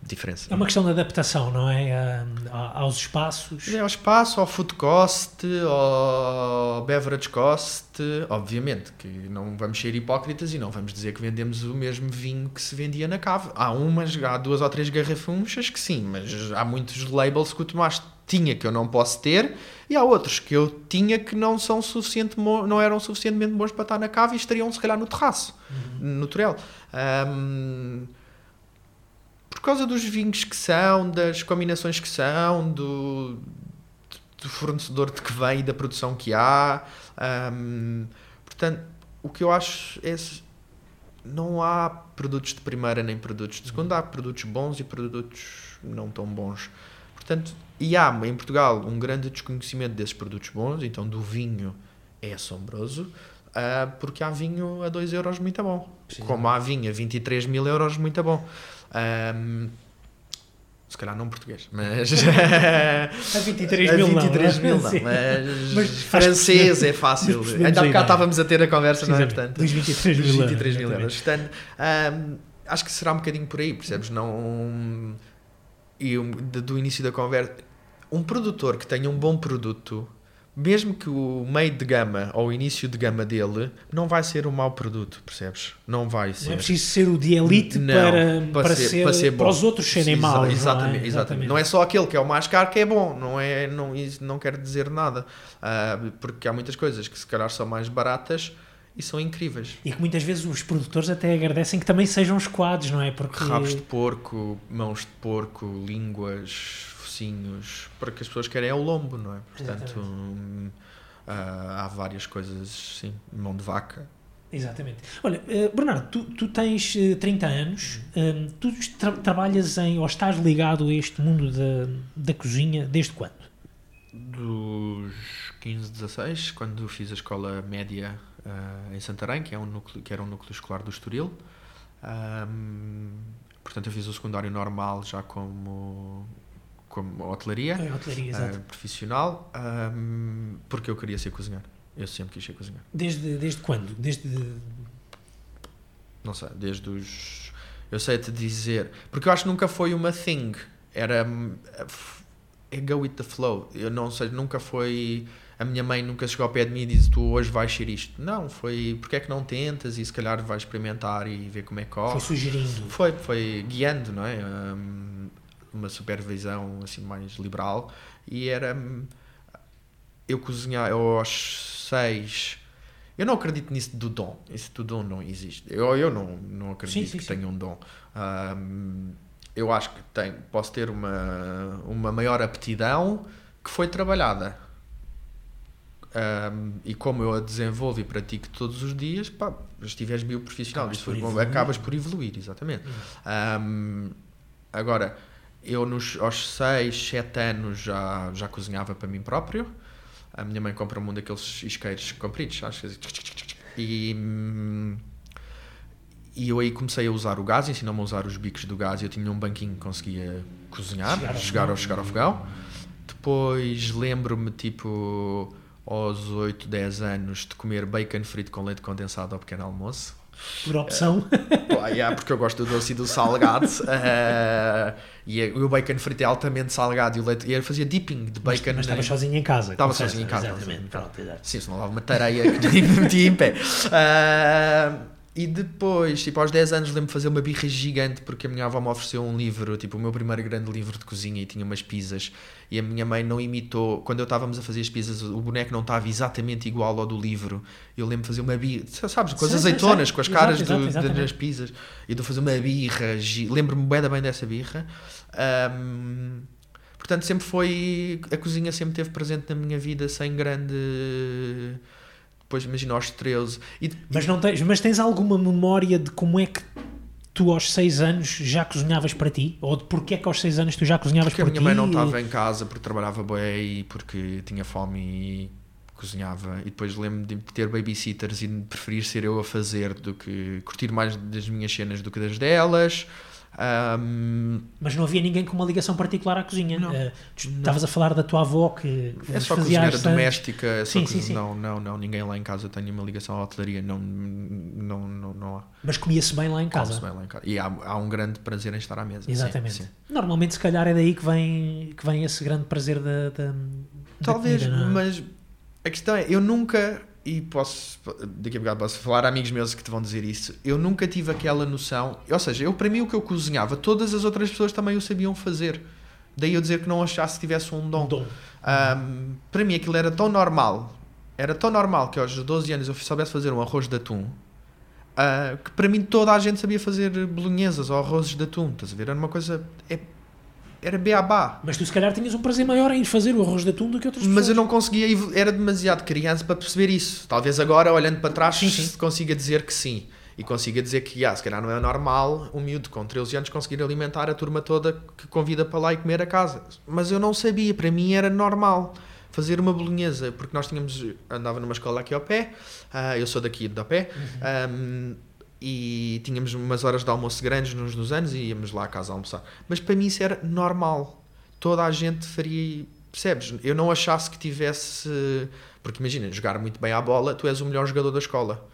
diferença. É uma questão de adaptação, não é? aos espaços. É ao espaço, ao food cost, ao beverage cost. Obviamente que não vamos ser hipócritas e não vamos dizer que vendemos o mesmo vinho que se vendia na cave. Há umas, há duas ou três garrafunchas que sim, mas há muitos labels que o Tomás tinha que eu não posso ter e há outros que eu tinha que não são suficiente não eram suficientemente bons para estar na cave e estariam se calhar no terraço uhum. no Torel um, por causa dos vinhos que são das combinações que são do, do fornecedor de que vem e da produção que há um, portanto o que eu acho é não há produtos de primeira nem produtos de segunda, há produtos bons e produtos não tão bons portanto e há em Portugal um grande desconhecimento desses produtos bons, então do vinho é assombroso, uh, porque há vinho a 2 euros muito bom. Sim. Como há vinho a 23 mil euros muito bom. Um, se calhar não português, mas. a 23 mil, a 23 não, mil não, mas, mas francês é fácil. Ainda há bocado estávamos a ter a conversa, não é? Portanto, dos 23 mil, 23 mil euros. Portanto, um, acho que será um bocadinho por aí, percebes? Não. E do início da conversa um produtor que tenha um bom produto, mesmo que o meio de gama ou o início de gama dele, não vai ser um mau produto, percebes? Não vai ser. Não é preciso ser o de elite não, para, para, para, ser, ser, para, ser para os outros serem maus. Exatamente, não é? exatamente. Não é só aquele que é o mais caro que é bom, não, é, não, isso não quer dizer nada. Uh, porque há muitas coisas que se calhar são mais baratas e são incríveis. E que muitas vezes os produtores até agradecem que também sejam escoados, não é? Porque... Rabos de porco, mãos de porco, línguas, focinhos, porque as pessoas querem é o lombo, não é? Portanto, hum, há várias coisas, sim, mão de vaca. Exatamente. Olha, uh, Bernardo, tu, tu tens uh, 30 anos, um, tu tra trabalhas em, ou estás ligado a este mundo da, da cozinha desde quando? Dos 15, 16, quando fiz a escola média uh, em Santarém, que, é um núcleo, que era um núcleo escolar do Estoril. Um, portanto, eu fiz o secundário normal já como como hotelaria, é, hotelaria uh, profissional, um, porque eu queria ser cozinheiro. Eu sempre quis ser cozinheiro. Desde, desde quando? Desde. Não sei, desde os. Eu sei te dizer. Porque eu acho que nunca foi uma thing. Era. É go with the flow. Eu não sei, nunca foi. A minha mãe nunca chegou ao pé de mim e disse: Tu hoje vais ser isto. Não, foi. Porque é que não tentas e se calhar vais experimentar e ver como é que corre. Foi sugerindo. Foi, foi guiando, não é? Um, uma supervisão assim mais liberal e era eu cozinhar eu aos seis eu não acredito nisso do dom isso do dom não existe. Eu, eu não, não acredito sim, sim, que sim. tenha um dom. Um, eu acho que tenho, posso ter uma, uma maior aptidão que foi trabalhada. Um, e como eu a desenvolvo e pratico todos os dias, pá, estiveres bioprofissional, acabas, por acabas por evoluir, exatamente. Um, agora, eu nos, aos 6, 7 anos já, já cozinhava para mim próprio. A minha mãe compra um daqueles isqueiros compridos, acho que e, e eu aí comecei a usar o gás, ensinou-me a usar os bicos do gás. Eu tinha um banquinho que conseguia cozinhar, chegar, chegar, ao, chegar ao fogão. Depois lembro-me, tipo, aos 8, 10 anos, de comer bacon frito com leite condensado ao pequeno almoço. Por opção? Uh, yeah, porque eu gosto do doce e do salgado. Uh, e o bacon frito é altamente salgado e o leite. E eu fazia dipping de bacon. Mas, mas estava sozinho em casa. Estava sozinho em casa. Exatamente. Pronto, exato. Sim, senão levava uma tareia que me metia em pé. Uh, e depois, tipo, aos 10 anos lembro-me de fazer uma birra gigante porque a minha avó me ofereceu um livro, tipo, o meu primeiro grande livro de cozinha e tinha umas pizzas e a minha mãe não imitou, quando eu estávamos a fazer as pizzas, o boneco não estava exatamente igual ao do livro. Eu lembro de fazer uma birra, sabes, com as sim, azeitonas, sim, sim. com as caras exato, do, exato, das pizzas e de fazer uma birra, lembro-me bem, bem dessa birra. Um, portanto, sempre foi, a cozinha sempre esteve presente na minha vida sem grande depois imagina aos 13. E, mas, não tens, mas tens alguma memória de como é que tu aos 6 anos já cozinhavas para ti? Ou de porquê é que aos 6 anos tu já cozinhavas porque para ti? Porque a minha mãe não estava em casa porque trabalhava bem e porque tinha fome e cozinhava. E depois lembro-me de ter babysitters e de preferir ser eu a fazer do que curtir mais das minhas cenas do que das delas. Um, mas não havia ninguém com uma ligação particular à cozinha. Não, uh, estavas a falar da tua avó que, que é só cozinheira doméstica. É sim, sim, sim. Não, não, não, ninguém lá em casa tem uma ligação à hotelaria. Não, não, não, não há. Mas comia-se bem lá em casa. Bem lá em casa. E há, há um grande prazer em estar à mesa. Exatamente. Sim, sim. Normalmente, se calhar, é daí que vem, que vem esse grande prazer da. da Talvez, da comida, é? mas a questão é, eu nunca e posso, daqui a bocado posso falar a amigos meus que te vão dizer isso, eu nunca tive aquela noção, ou seja, eu para mim o que eu cozinhava, todas as outras pessoas também o sabiam fazer. Daí eu dizer que não achasse que tivesse um dom. dom. Um, para mim aquilo era tão normal, era tão normal que aos 12 anos eu soubesse fazer um arroz de atum, uh, que para mim toda a gente sabia fazer bolonhesas ou arrozes de atum, estás a ver? Era uma coisa... É, era beabá. Mas tu se calhar tinhas um prazer maior em fazer o arroz de atum do que outras Mas pessoas. eu não conseguia, era demasiado criança para perceber isso. Talvez agora, olhando para trás, sim, sim. consiga dizer que sim. E consiga dizer que, ah, se calhar não é normal um miúdo com 13 anos conseguir alimentar a turma toda que convida para lá e comer a casa. Mas eu não sabia, para mim era normal fazer uma bolonhesa, porque nós tínhamos, andava numa escola aqui ao pé, uh, eu sou daqui do pé, uhum. um, e tínhamos umas horas de almoço grandes nos, nos anos e íamos lá à casa almoçar. Mas para mim isso era normal. Toda a gente faria. Percebes? Eu não achasse que tivesse. Porque imagina, jogar muito bem à bola, tu és o melhor jogador da escola.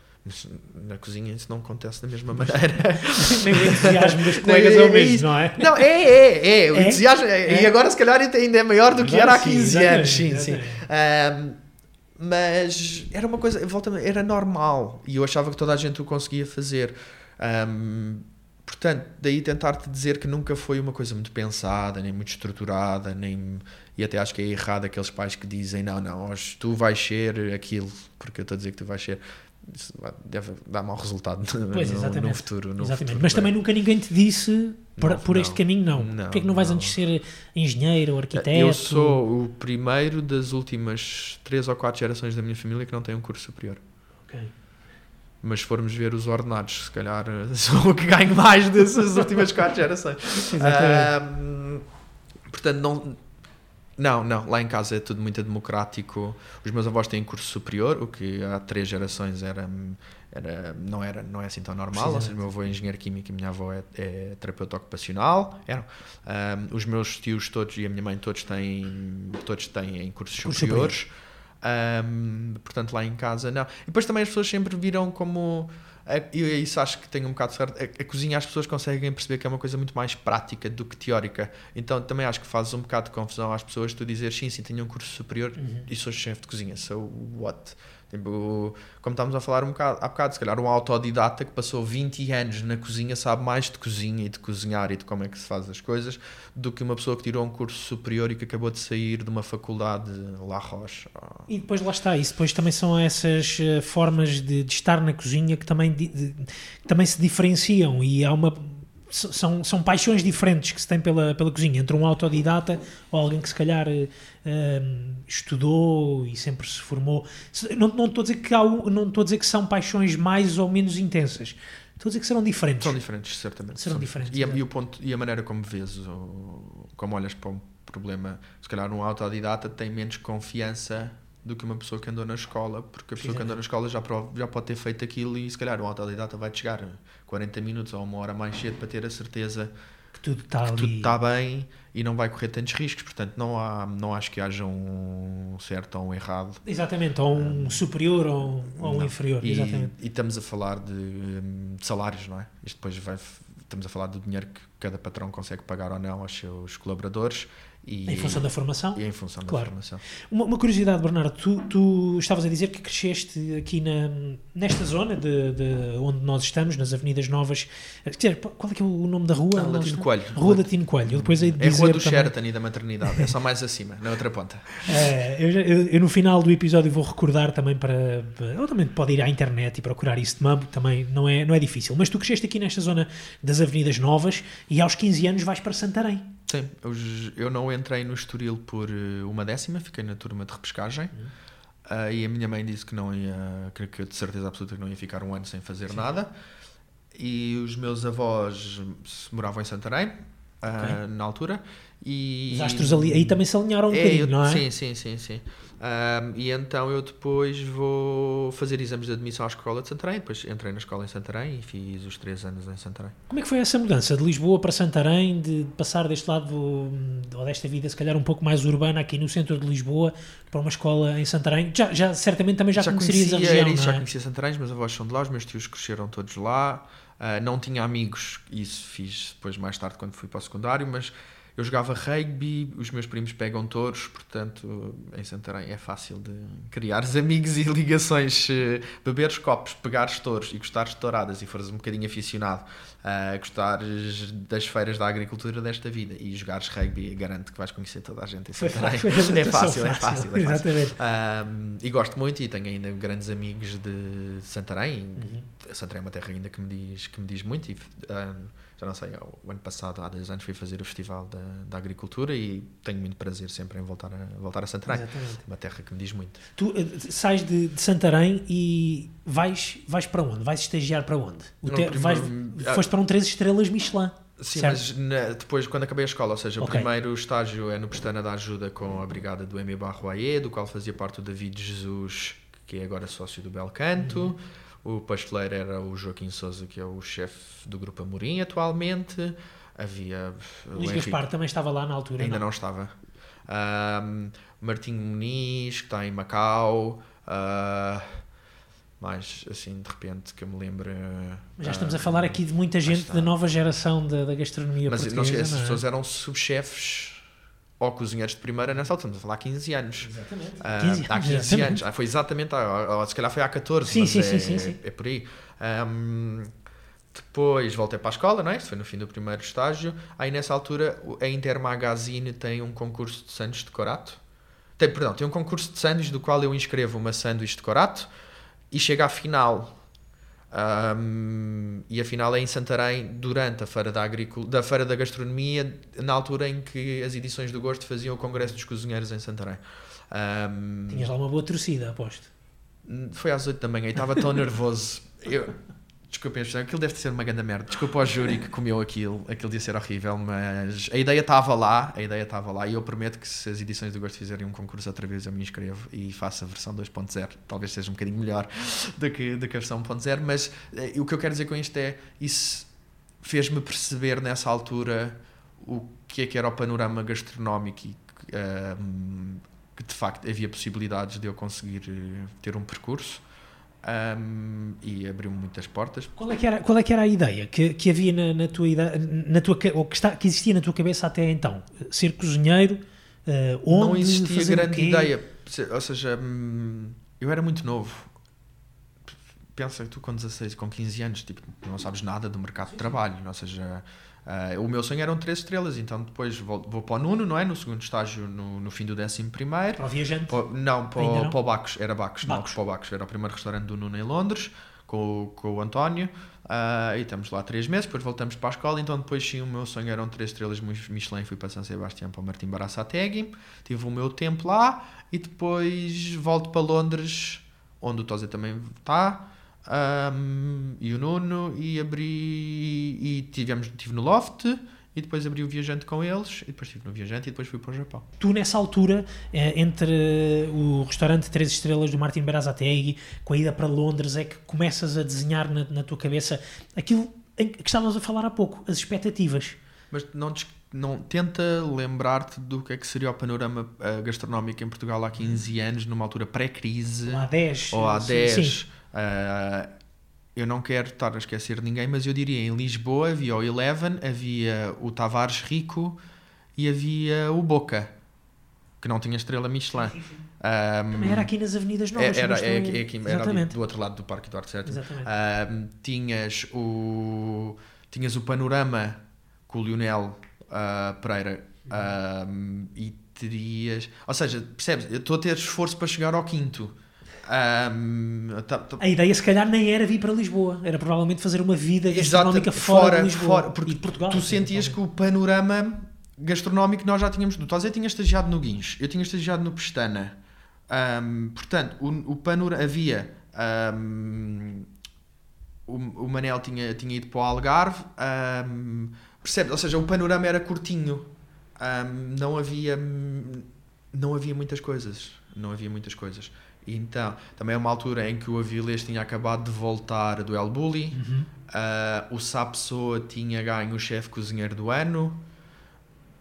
Na cozinha isso não acontece da mesma maneira. Nem o entusiasmo dos colegas é o mesmo, não é? Não, é, é, é. O é? entusiasmo, é? E agora se calhar ainda é maior do que agora, era há 15 sim, anos. Sim, sim. Um, mas era uma coisa, volta era normal e eu achava que toda a gente o conseguia fazer. Um, portanto, daí tentar-te dizer que nunca foi uma coisa muito pensada, nem muito estruturada, nem e até acho que é errado aqueles pais que dizem não, não, hoje tu vais ser aquilo, porque eu estou a dizer que tu vais ser isso deve dar mau resultado pois, no, no, futuro. No exatamente. Futuro Mas também nunca ninguém te disse por, não, por este não, caminho, não. não. Porquê é que não vais não. antes ser engenheiro ou arquiteto? Eu sou o primeiro das últimas três ou quatro gerações da minha família que não tem um curso superior. Ok. Mas se formos ver os ordenados, se calhar sou o que ganho mais dessas últimas quatro gerações. Exatamente. Um, portanto, não, não, não. Lá em casa é tudo muito democrático. Os meus avós têm curso superior, o que há três gerações era, era, não, era, não é assim tão normal. Ou seja, meu avô é engenheiro químico e minha avó é, é terapeuta ocupacional. Eram. Um, os meus tios todos e a minha mãe todos têm, todos têm cursos curso superiores. Um, portanto, lá em casa, não. E depois também as pessoas sempre viram como e isso acho que tem um bocado certo. A, a, cozinha as pessoas conseguem perceber que é uma coisa muito mais prática do que teórica. Então também acho que fazes um bocado de confusão às pessoas tu dizer sim, sim, tenho um curso superior uhum. e sou chefe de cozinha. So what? Tipo, como estávamos a falar um bocado, há bocado, se calhar um autodidata que passou 20 anos na cozinha sabe mais de cozinha e de cozinhar e de como é que se faz as coisas do que uma pessoa que tirou um curso superior e que acabou de sair de uma faculdade La Roche. E depois lá está, isso depois também são essas uh, formas de, de, estar na cozinha que também, de, de, também se diferenciam e há uma são, são paixões diferentes que se tem pela, pela cozinha, entre um autodidata ou alguém que se calhar uh, estudou e sempre se formou. Não, não, estou a dizer que há, não estou a dizer que são paixões mais ou menos intensas. Estou a dizer que serão diferentes. São diferentes, certamente. Serão diferentes. E a, e, o ponto, e a maneira como vês, ou como olhas para um problema, se calhar um autodidata tem menos confiança do que uma pessoa que andou na escola, porque a pessoa que andou na escola já, já pode ter feito aquilo e se calhar o autodidata vai chegar 40 minutos ou uma hora mais cedo para ter a certeza que tudo está, está bem e não vai correr tantos riscos. Portanto, não, há, não acho que haja um certo ou um errado. Exatamente, ou um, um superior ou, ou um inferior. E, Exatamente. e estamos a falar de, de, salários, não é? Isto depois vai. Estamos a falar do dinheiro que cada patrão consegue pagar ou não aos seus colaboradores e, em função da formação? E em função claro. da formação. Uma, uma, curiosidade, Bernardo, tu, tu estavas a dizer que cresceste aqui na, nesta zona de, de onde nós estamos, nas Avenidas Novas. Qual é que é o nome da rua? Ah, Latino Coelho. Rua Latino Coelho. depois é a Rua do Sheraton e da Maternidade, é só mais acima, na outra ponta. É, eu, eu, eu, no final do episódio vou recordar também para. Ou também pode ir à internet e procurar isso de mambo, também não é, não é difícil. Mas tu cresceste aqui nesta zona das Avenidas Novas e aos 15 anos vais para Santarém. Sim, eu, eu não entrei no Estoril por eh, uma décima, fiquei na turma de repescagem. Uhum. Uh, e a minha mãe disse que não ia, que, que de certeza absoluta que não ia ficar um ano sem fazer Sim. nada. E os meus avós moravam em Santarém, okay. uh, na altura. E... Os astros ali, aí também se alinharam um é, bocadinho, eu, não é? Sim, sim, sim, sim. Um, e então eu depois vou fazer exames de admissão à escola de Santarém. Depois entrei na escola em Santarém e fiz os três anos em Santarém. Como é que foi essa mudança de Lisboa para Santarém, de passar deste lado ou desta vida, se calhar um pouco mais urbana, aqui no centro de Lisboa, para uma escola em Santarém? Já, já certamente também já, já conhecias conhecia, a região, isso, é? Já conhecia Santarém, os meus avós são de lá, os meus tios cresceram todos lá. Uh, não tinha amigos, isso fiz depois mais tarde quando fui para o secundário, mas eu jogava rugby, os meus primos pegam touros, portanto, em Santarém é fácil de criar amigos e ligações. Beberes copos, pegares touros e gostares de touradas e fores um bocadinho aficionado a gostares das feiras da agricultura desta vida e jogares rugby, garanto que vais conhecer toda a gente em Santarém. Foi, é, fácil, é fácil, é fácil. Exatamente. Um, e gosto muito e tenho ainda grandes amigos de Santarém. Uhum. Santarém é uma terra ainda que me diz, que me diz muito. E, um, já não sei, o ano passado, há dois anos, fui fazer o Festival da, da Agricultura e tenho muito prazer sempre em voltar a, voltar a Santarém. Exatamente. Uma terra que me diz muito. Tu uh, sais de, de, Santarém e vais, vais para onde? Vais estagiar para onde? O te, primeiro, vais, ah, foste para um três estrelas Michelin. Sim, certo? mas na, depois, quando acabei a escola, ou seja, okay. o primeiro estágio é no Pestana da Ajuda com a brigada do M. Barroaie, do qual fazia parte o David Jesus, que é agora sócio do Belcanto. Uhum o pasteleiro era o Joaquim Souza, que é o chefe do Grupo Amorim atualmente. Havia. Luís Gaspar também estava lá na altura. Ainda não, não estava. Um, Martinho Muniz, que está em Macau. Uh, mais assim, de repente, que eu me lembro. Já estamos uh, a falar aqui de muita gente da nova geração da, da gastronomia mas portuguesa. Mas essas é? pessoas eram subchefes ou cozinheiros de primeira nessa altura, estamos a falar há 15 anos. Exatamente. Uh, 15 há 15 exatamente. anos. Ah, foi exatamente, há, ou, se calhar foi há 14, sim, mas sim, é, sim, sim, sim. é, por aí. Um, depois voltei para a escola, não é? Isso foi no fim do primeiro estágio. Aí nessa altura a Intermagazine tem um concurso de sandes de corato. Tem, perdão, tem um concurso de sandes do qual eu inscrevo uma sanduíche de corato e chega à final um, e afinal é em Santarém, durante a Feira da, Agricul da Feira da Gastronomia, na altura em que as edições do Gosto faziam o Congresso dos Cozinheiros em Santarém. Um, Tinhas lá uma boa torcida, aposto. Foi às 8 da manhã e estava tão nervoso. Eu, Desculpem a aquilo deve ser uma grande merda. Desculpa ao júri que comeu aquilo, aquilo devia ser horrível, mas a ideia estava lá, a ideia estava lá e eu prometo que se as edições do Gosto fizerem um concurso outra vez eu me inscrevo e faço a versão 2.0. Talvez seja um bocadinho melhor do que, do que a versão 1.0, mas eh, o que eu quero dizer com isto é, isso fez-me perceber nessa altura o que é que era o panorama gastronómico e eh, que de facto havia possibilidades de eu conseguir eh, ter um percurso um, e abriu-me muitas portas. Qual é que era, qual é que era a ideia que, que havia na, na tua na tua ou que, está, que existia na tua cabeça até então? Ser cozinheiro? Uh, onde, não existia grande ideia, ou seja, hum, eu era muito novo. Pensa que tu com 16, com 15 anos, tipo, não sabes nada do mercado de trabalho, ou seja, Uh, o meu sonho eram três estrelas, então depois vou, vou para o Nuno, não é? No segundo estágio, no, no fim do décimo primeiro. Para o viajante? Para, não, para, não? para o Bacos, era Bacos, Bacos. não, para o Bacos, era o primeiro restaurante do Nuno em Londres, com, com o António, uh, e estamos lá três meses, depois voltamos para a escola, então depois sim, o meu sonho eram três estrelas Michelin, fui para São Sebastião, para o Martim Baraçategui, tive o meu tempo lá, e depois volto para Londres, onde o Tose também está, um, e o Nuno e abri e tivemos tive no loft e depois abri o Viajante com eles, e depois estive no Viajante e depois fui para o Japão. Tu, nessa altura, eh, entre o restaurante Três Estrelas do Martin Berazategui, com a ida para Londres, é que começas a desenhar na, na tua cabeça aquilo que estávamos a falar há pouco, as expectativas. Mas não, não tenta lembrar-te do que é que seria o panorama uh, gastronómico em Portugal há 15 anos, numa altura pré-crise. Ou há 10. Ou há 10. Uh, eu não quero estar a esquecer ninguém, mas eu diria em Lisboa havia o Eleven, havia o Tavares Rico e havia o Boca, que não tinha estrela Michelin. Um, Também era aqui nas Avenidas Novas. Era, é, é, aqui, era ali do outro lado do Parque Eduardo certo? Um, tinhas, o, tinhas o Panorama com o Lionel uh, Pereira um, e terias... Ou seja, percebes? Eu estou a ter esforço para chegar ao quinto. Um, tá, tá. A ideia, se calhar, nem era vir para Lisboa, era provavelmente fazer uma vida gastronómica fora, fora, de Lisboa fora, porque Portugal. Tu sentias que o panorama gastronómico nós já tínhamos. Tu estás a tinha estagiado no Guins, eu tinha estagiado no Pestana. Um, portanto, o, o panorama havia. Um, o, o Manel tinha, tinha ido para o Algarve, um, percebe? Ou seja, o panorama era curtinho, não havia não havia muitas coisas, não havia muitas coisas. Então, também é uma altura em que o Avilés tinha acabado de voltar do El Bulli, uhum. uh, o Sapsoa tinha ganho o chefe cozinheiro do ano.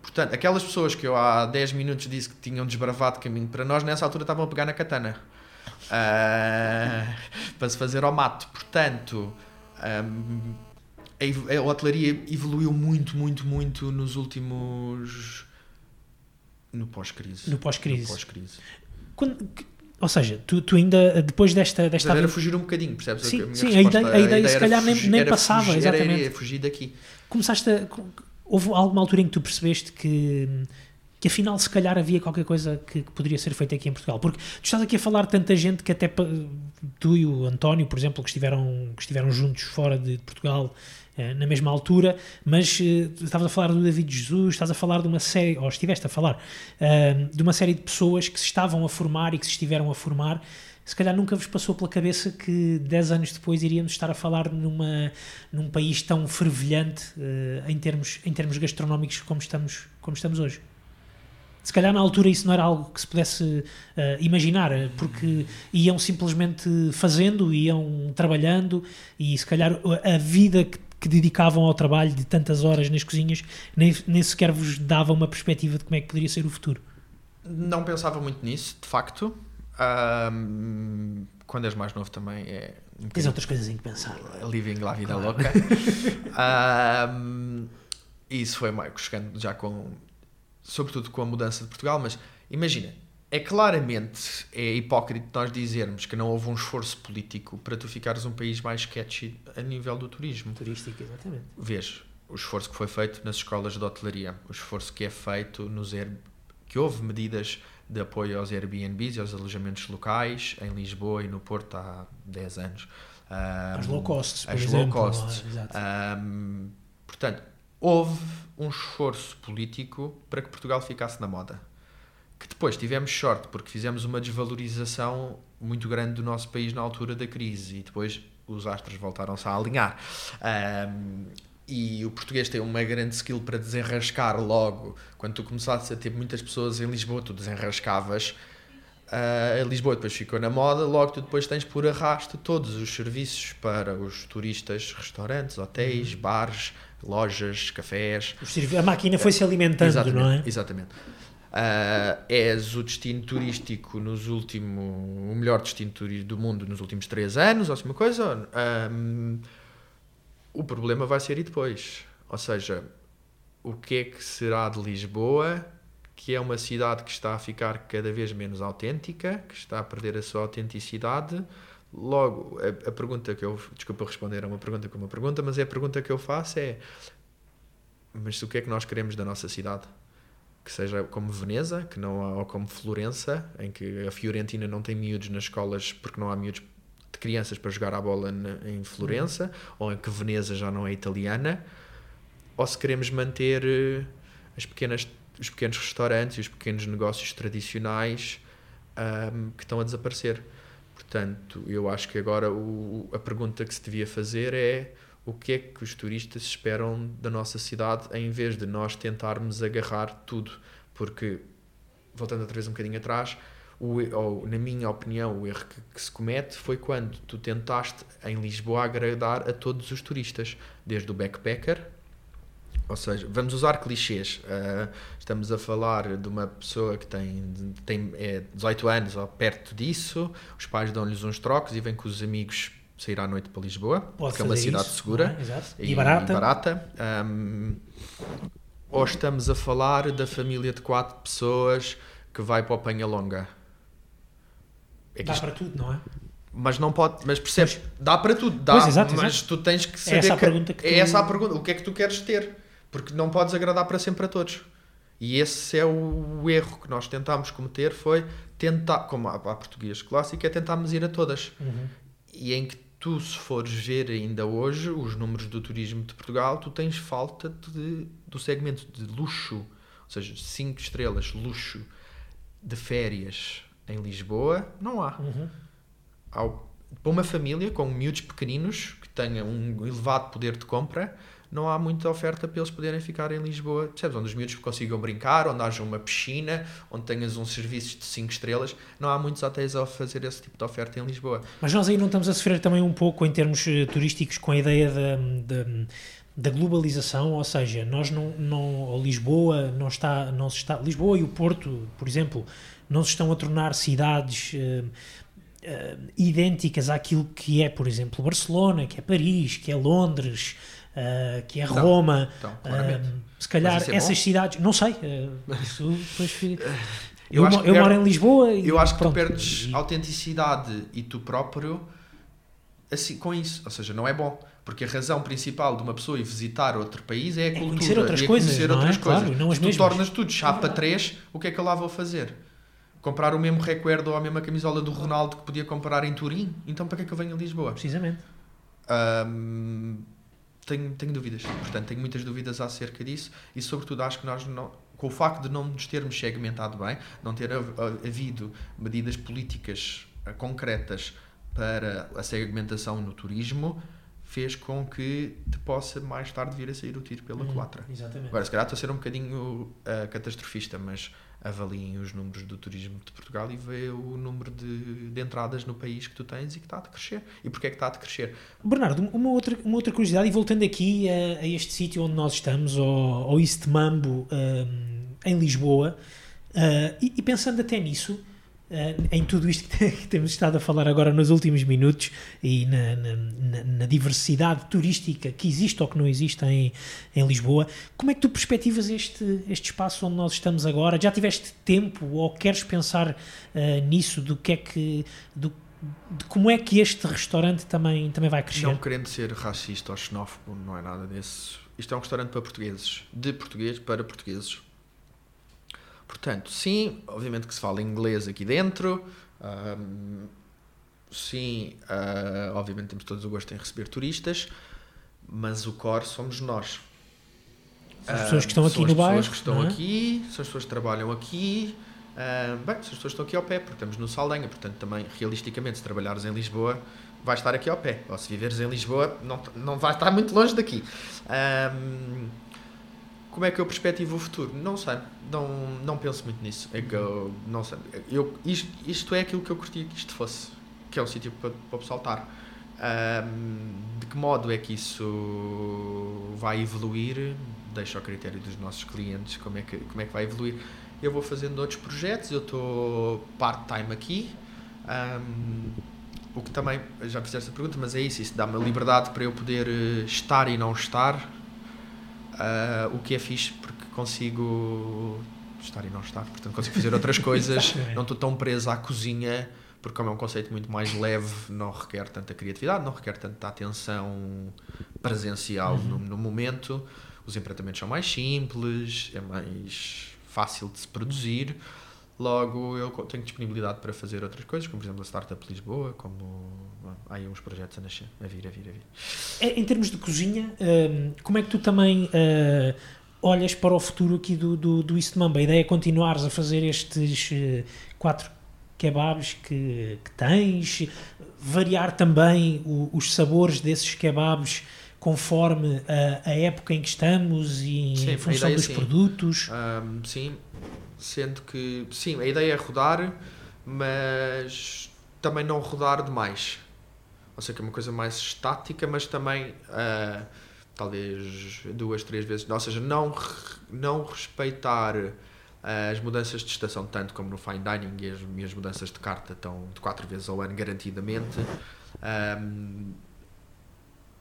Portanto, aquelas pessoas que eu há 10 minutos disse que tinham desbravado caminho para nós, nessa altura estavam a pegar na katana uh, para se fazer ao mato. Portanto, um, a, a hotelaria evoluiu muito, muito, muito nos últimos. no pós-crise. No pós-crise. Pós-crise. Quando, ou seja, tu, tu ainda, depois desta... desta era fugir um bocadinho, percebes? Sim, a, sim, a, ideia, a ideia, se calhar fugir, nem, nem passava, fugir, exatamente. Era, fugir daqui. Começaste a... Houve alguma altura em que tu percebeste que, que afinal se calhar havia qualquer coisa que, que, poderia ser feita aqui em Portugal? Porque tu estás aqui a falar de tanta gente que até tu e o António, por exemplo, que estiveram, que estiveram juntos fora de Portugal na mesma altura, mas uh, estavas a falar do David Jesus, estás a falar de uma série, ou estiveste a falar, uh, de uma série de pessoas que se estavam a formar e que se estiveram a formar. Se calhar nunca vos passou pela cabeça que 10 anos depois iríamos estar a falar numa, num país tão fervilhante uh, em, termos, em termos gastronómicos como estamos, como estamos hoje. Se calhar na altura isso não era algo que se pudesse uh, imaginar, porque iam simplesmente fazendo, iam trabalhando e se calhar a vida que que dedicavam ao trabalho de tantas horas nas cozinhas, nem, nem sequer vos dava uma perspectiva de como é que poderia ser o futuro? Não pensava muito nisso, de facto. Um, quando és mais novo também é. Um Tens outras coisas em que pensar. Living la vida claro. louca. um, isso foi mais chegando já com. Sobretudo com a mudança de Portugal, mas imagina, é claramente é hipócrita nós dizermos que não houve um esforço político para tu ficares um país mais sketchy a nível do turismo. Turístico, exatamente. Vês o esforço que foi feito nas escolas de hotelaria, o esforço que é feito nos Air... que houve medidas de apoio aos Airbnbs e aos alojamentos locais em Lisboa e no Porto há 10 anos. Um, as low costs, as exemplo, low costs. Um, portanto, houve um esforço político para que Portugal ficasse na moda que depois tivemos sorte porque fizemos uma desvalorização muito grande do nosso país na altura da crise e depois os astros voltaram-se a alinhar. Um, e o português tem uma grande skill para desenrascar logo. Quando tu começaste a ter muitas pessoas em Lisboa, tu desenrascavas. Uh, Lisboa depois ficou na moda, logo tu depois tens por arrasto todos os serviços para os turistas, restaurantes, hotéis, uhum. bares, lojas, cafés. A máquina foi se alimentando, exatamente, não é? Exatamente uh, és o destino turístico nos últimos, o melhor destino turístico do mundo nos últimos três anos, ou assim uma coisa, um, o problema vai ser e depois. Ou seja, o que é que será de Lisboa, que é uma cidade que está a ficar cada vez menos autêntica, que está a perder a sua autenticidade. Logo, a, a pergunta que eu. Desculpa responder a uma pergunta com uma pergunta, mas é a pergunta que eu faço é: mas o que é que nós queremos da nossa cidade? Que seja como Veneza, que não ou como Florença, em que a Fiorentina não tem miúdos nas escolas porque não há miúdos de crianças para jogar a bola em Florença, uhum. ou em que Veneza já não é italiana, ou se queremos manter eh, as pequenas, os pequenos restaurantes e os pequenos negócios tradicionais um, que estão a desaparecer. Portanto, eu acho que agora o, a pergunta que se devia fazer é o que é que os turistas esperam da nossa cidade em vez de nós tentarmos agarrar tudo. Porque, voltando outra vez um bocadinho atrás, o, ou, na minha opinião, o erro que, que, se comete foi quando tu tentaste em Lisboa agradar a todos os turistas, desde o backpacker, ou seja, vamos usar clichês. Uh, estamos a falar de uma pessoa que tem, tem é, 18 anos ou perto disso, os pais dão-lhes uns trocos e vem com os amigos sair à noite para Lisboa, Pode porque é uma cidade isso, segura é? e, e, barata. E barata. Um, ou estamos a falar da família de quatro pessoas que vai para o Penhalonga. É Dá isto... para tudo, não é? Mas não pode, mas percebes, pois. dá para tudo, dá, pois, exato, mas exato. tu tens que saber é essa, que, a que é tu... essa a pergunta, o que é que tu queres ter? Porque não podes agradar para sempre a todos. E esse é o erro que nós tentámos cometer, foi tentar, como a, a português clássica, é tentarmos ir a todas. Uhum. E em que tu, se fores ver ainda hoje os números do turismo de Portugal, tu tens falta de, do segmento de luxo, ou seja, 5 estrelas, luxo, de férias em Lisboa, não há. Uhum. Ao, para uma família com miúdos pequeninos, que tenha um elevado poder de compra, não há muita oferta para eles poderem ficar em Lisboa, percebes? Onde os miúdos consigam brincar, onde haja uma piscina, onde tenhas um serviço de 5 estrelas. Não há muitos hotéis a fazer esse tipo de oferta em Lisboa. Mas nós aí não estamos a sofrer também um pouco em termos eh, turísticos com a ideia da, da, globalização, ou seja, nós não, não Lisboa não está, não se está, Lisboa e o Porto, por exemplo, não se estão a tornar cidades uh, uh, idênticas àquilo que é, por exemplo, Barcelona, que é Paris, que é Londres, uh, que é então, Roma, então, uh, se calhar é essas bom? cidades, não sei, uh, isso depois eu, eu, eu moro em Lisboa e eu acho pronto, que tu perdes e... autenticidade e tu próprio assim com isso, ou seja, não é bom. Porque a razão principal de uma pessoa ir visitar outro país é a é cultura. Conhecer outras é coisas. Conhecer outras é? coisas. Claro, não Se tu mesmas. tornas tudo chapa é 3, o que é que eu lá vou fazer? Comprar o mesmo recuerdo ou a mesma camisola do Ronaldo que podia comprar em Turim? Então para que é que eu venho a Lisboa? Precisamente. Um, tenho, tenho dúvidas. Portanto, tenho muitas dúvidas acerca disso e, sobretudo, acho que nós não, com o facto de não nos termos segmentado bem, não ter havido medidas políticas eh, concretas para a segmentação no turismo, fez com que te possa mais tarde vir a sair o tiro pela hum, culatra. Exatamente. Agora, se calhar estou a ser um bocadinho uh, catastrofista, mas avaliem os números do turismo de Portugal e vê o número de, de, entradas no país que tu tens e que está a crescer. E porquê é que está a crescer? Bernardo, uma outra, uma outra curiosidade, e voltando aqui a, a este sítio onde nós estamos, ao, ao East Mambo, um, em Lisboa, uh, e, e pensando até nisso, Uh, em tudo isto que temos estado a falar agora nos últimos minutos e na, na, na, diversidade turística que existe ou que não existe em, em Lisboa, como é que tu perspectivas este, este espaço onde nós estamos agora? Já tiveste tempo ou queres pensar uh, nisso do que é que do, de como é que este restaurante também, também vai crescer? Não querendo ser racista ou xenófobo, não é nada desse. Isto é um restaurante para portugueses, de português para portugueses Portanto, sim, obviamente que se fala inglês aqui dentro. Um, sim, uh, obviamente temos todos o gosto em receber turistas, mas o core somos nós. São as pessoas que estão aqui no bairro. São as pessoas que estão é? aqui, são as pessoas que trabalham aqui. Uh, bem, são as pessoas que estão aqui ao pé, porque estamos no Saldanha, portanto, também, realisticamente, se trabalhares em Lisboa, vais estar aqui ao pé. Ou se viveres em Lisboa, não, não vais estar muito longe daqui. Um, como é que eu perspectivo o futuro? Não sei, não, não penso muito nisso. É que eu não sei. Eu, isto, isto é aquilo que eu curtia que isto fosse, que é um sítio para, para o. Um, de que modo é que isso vai evoluir? Deixo ao critério dos nossos clientes como é que, como é que vai evoluir. Eu vou fazendo outros projetos, eu estou part-time aqui. Um, o que também, já fizeste a pergunta, mas é isso, isso dá-me a liberdade para eu poder eh, estar e não estar Uh, o que é fixe porque consigo estar e não estar, portanto consigo fazer outras coisas, não estou tão preso à cozinha, porque como é um conceito muito mais leve, não requer tanta criatividade, não requer tanta atenção presencial uhum. no, no, momento, os empreendamentos são mais simples, é mais fácil de se produzir, logo eu tenho disponibilidade para fazer outras coisas, como por exemplo a Startup Lisboa, como há aí uns projetos a nascer, a vir, a vir, a vir. É, em termos de cozinha, hum, como é que tu também uh, olhas para o futuro aqui do, do, do East Mamba? A ideia é continuares a fazer estes uh, quatro kebabs que, que tens, variar também o, os sabores desses kebabs conforme a, a época em que estamos e sim, em função dos sim. produtos? Um, sim, sendo que, sim, a ideia é rodar, mas também não rodar demais. Ou seja, que é uma coisa mais estática, mas também uh, talvez duas, três vezes. Ou seja, não, não respeitar as mudanças de estação, tanto como no fine dining, e as minhas mudanças de carta estão de quatro vezes ao ano, garantidamente. Um,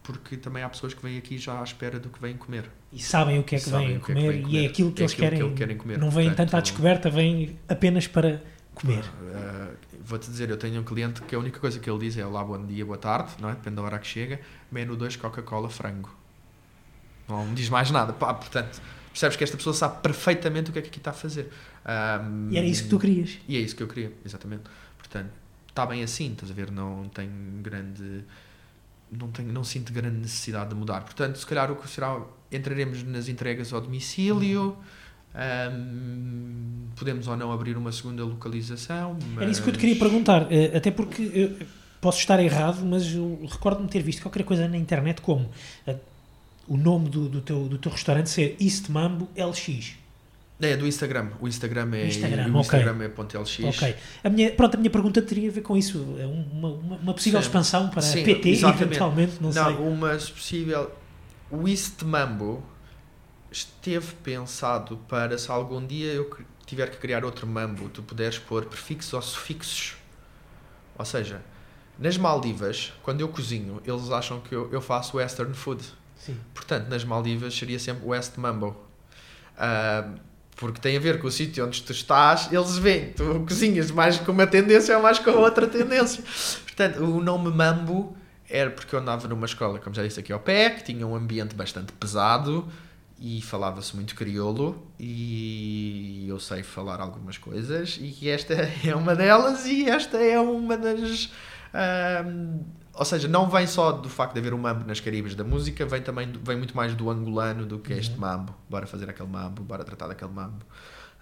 porque também há pessoas que vêm aqui já à espera do que vêm comer. E sabem o que é que, vêm, comer, é que comer, e é aquilo que, é eles, aquilo querem, que querem comer. Não vêm tanto à descoberta, vêm apenas para comer. Uh, Vou-te dizer, eu tenho um cliente que a única coisa que ele diz é olá, bom dia, boa tarde, não é? depende da hora que chega, menu 2 Coca-Cola frango. Não me diz mais nada. Pá, portanto, percebes que esta pessoa sabe perfeitamente o que é que aqui está a fazer. Um, e era isso que tu querias. E é isso que eu queria, exatamente. Portanto, está bem assim, estás a ver? Não tenho grande. Não, tenho, não sinto grande necessidade de mudar. Portanto, se calhar o que será. Entraremos nas entregas ao domicílio. Um, podemos ou não abrir uma segunda localização. Mas... Era isso que eu te queria perguntar, eh, até porque posso estar errado, mas eu recordo-me ter visto qualquer coisa na internet como eh, o nome do, do, teu, do teu restaurante ser East Mambo LX. É, do Instagram. O Instagram é, Instagram, o Instagram é .lx. Ok. A minha, pronto, a minha pergunta teria a ver com isso. É uma, uma, uma possível Sim. expansão para Sim, PT, exatamente. eventualmente, não, não sei. uma possível... O East Mambo esteve pensado para se algum dia eu tiver que criar outro mambo, tu puderes pôr prefixos ou sufixos. Ou seja, nas Maldivas, quando eu cozinho, eles acham que eu, eu faço western food. Sim. Portanto, nas Maldivas seria sempre West Mambo. Uh, porque tem a ver com o sítio onde tu estás, eles veem, tu cozinhas mais com uma tendência ou mais com outra tendência. Portanto, o nome Mambo era porque eu andava numa escola, como já disse aqui ao pé, que tinha um ambiente bastante pesado e falava-se muito crioulo e eu sei falar algumas coisas e esta é uma delas e esta é uma das... Uh, ou seja, não vem só do facto de haver um mambo nas Caribes da música, vem também vem muito mais do angolano do que uhum. este mambo. Bora fazer aquele mambo, bora tratar daquele mambo.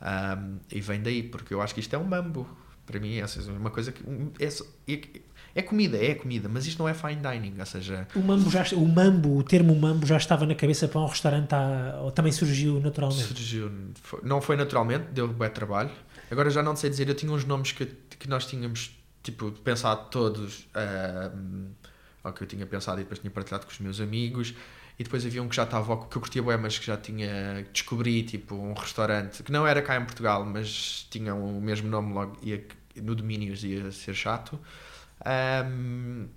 Um, e vem daí, porque eu acho que isto é um mambo. Para mim, é uma coisa que. É, é, é, comida, é comida, mas isto não é fine dining, ou seja... O mambo, já, o mambo, o termo mambo já estava na cabeça para um restaurante, ou também surgiu naturalmente? Surgiu, não foi naturalmente, deu bem trabalho. Agora já não sei dizer, eu tinha uns nomes que, que nós tínhamos tipo, pensado todos uh, ao que eu tinha pensado e depois tinha partilhado com os meus amigos. E depois havia um que já estava, que eu curtia bem, mas que já tinha descobri, tipo, um restaurante que não era cá em Portugal, mas tinha o mesmo nome logo, ia, no domínio ia ser chato. Um,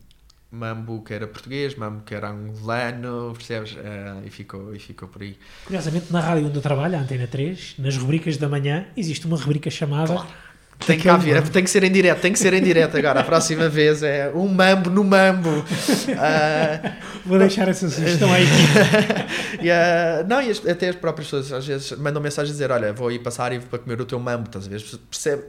Mambo que era português, Mambo que era angolano, percebes? Uh, e, ficou, e ficou por aí. Curiosamente, na rádio onde eu trabalho, a Antena 3, nas rubricas da manhã, existe uma rubrica chamada claro. Tem que haver, tem que ser em direto, tem que ser em direto agora. A próxima vez é um mambo no mambo. Uh, Vou deixar essa sugestão aí. e, uh, não, e até as próprias pessoas às vezes mandam mensagem a dizer: Olha, vou ir passar e vou para comer o teu mambo. Estás a ver? Percebe?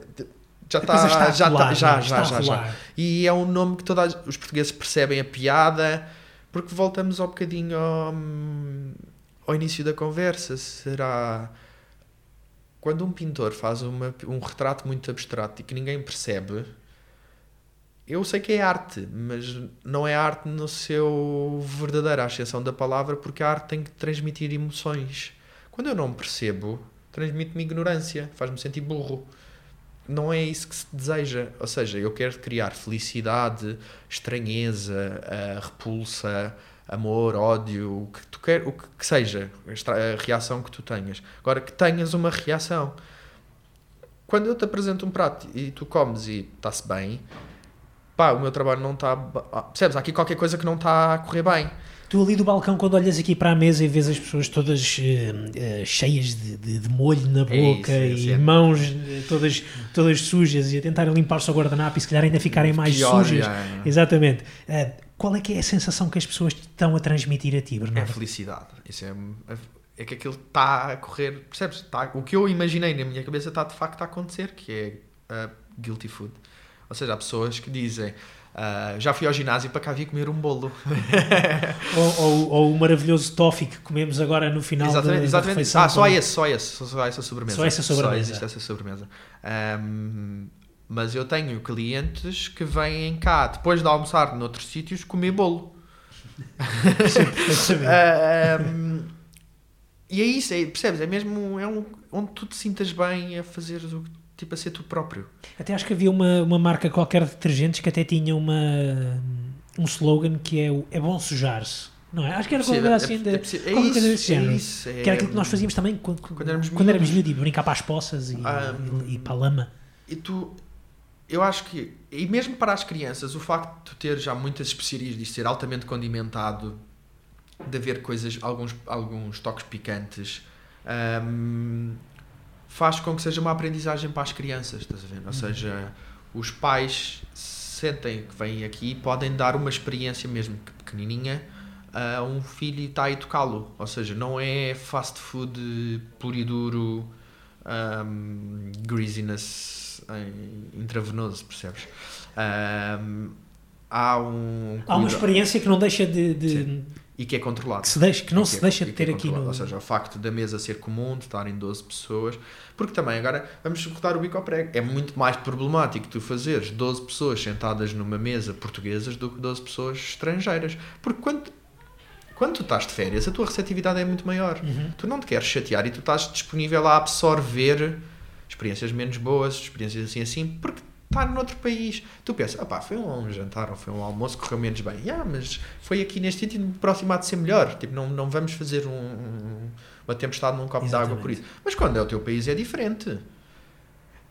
Já está, está, já, rolar, tá, já, já, já, já, E é um nome que todos os portugueses percebem a piada, porque voltamos ao bocadinho ao, ao início da conversa. Será quando um pintor faz uma, um retrato muito abstrato e que ninguém percebe, eu sei que é arte, mas não é arte no seu verdadeira ascensão da palavra, porque a arte tem que transmitir emoções. Quando eu não percebo, transmite-me ignorância, faz-me sentir burro. Não é isso que se deseja. Ou seja, eu quero criar felicidade, estranheza, repulsa, amor, ódio, o que tu quer, o que seja, a reação que tu tenhas. Agora que tenhas uma reação. Quando eu te apresento um prato e tu comes e está-se bem, pá, o meu trabalho não está. Ah, percebes? Há aqui qualquer coisa que não está a correr bem. Tu ali do balcão, quando olhas aqui para a mesa e vês as pessoas todas uh, uh, cheias de, de, de, molho na é boca é isso, é e mãos uh, todas, todas sujas e a tentarem limpar-se o guardanapo e se calhar ainda ficarem mais Pior, sujas. É. Exatamente. Qual é que é a sensação que as pessoas estão a transmitir a ti, Bernardo? É felicidade. Isso é, é que aquilo está a correr, percebes? Está, o que eu imaginei na minha cabeça está de facto a acontecer, que é guilty food. Ou seja, há pessoas que dizem Uh, já fui ao ginásio para cá vir comer um bolo. ou, ou, ou, o maravilhoso toffee que comemos agora no final exatamente, da, exatamente. da refeição. Ah, só esse, só esse, só essa sobremesa. Só essa sobremesa. Só existe essa sobremesa. Um, mas eu tenho clientes que vêm cá, depois de almoçar noutros sítios, comer bolo. uh, um, e é isso, é, percebes? É mesmo é um, onde tu te sintas bem a fazer o tipo a ser tu próprio. Até acho que havia uma, uma marca qualquer de detergentes que até tinha uma, um slogan que é o é bom sujar-se. Não é? Acho que era qualquer coisa assim, de, é, é qualquer coisa desse género. É isso, é, que era aquilo que nós fazíamos também quando, quando éramos quando éramos miúdos, brincar para as poças e, um, e, e para a lama. E tu, eu acho que, e mesmo para as crianças, o facto de ter já muitas especiarias, de ser altamente condimentado, de haver coisas, alguns, alguns toques picantes, um, faz com que seja uma aprendizagem para as crianças, estás a ver? Ou uhum. seja, os pais sentem que vêm aqui e podem dar uma experiência mesmo pequenininha a um filho e está aí tocá-lo. Ou seja, não é fast food puro e duro, um, greasiness intravenoso, percebes? Um, há um. Há uma experiência que não deixa de. de e que é controlado. Que, se deixa, que não que se é, deixa de ter é aqui no. Ou seja, o facto da mesa ser comum, de estarem 12 pessoas. Porque também, agora, vamos cortar o bico ao prego. É muito mais problemático tu fazeres 12 pessoas sentadas numa mesa portuguesas do que 12 pessoas estrangeiras. Porque quando, quando tu estás de férias, a tua receptividade é muito maior. Uhum. Tu não te queres chatear e tu estás disponível a absorver experiências menos boas, experiências assim assim, porque está noutro país. Tu pensas, ah foi um jantar ou foi um almoço, correu menos bem. Yeah, mas foi aqui neste sítio e próximo há de ser melhor. Tipo, não, não vamos fazer um, uma tempestade num copo de água por isso. Mas quando é o teu país é diferente.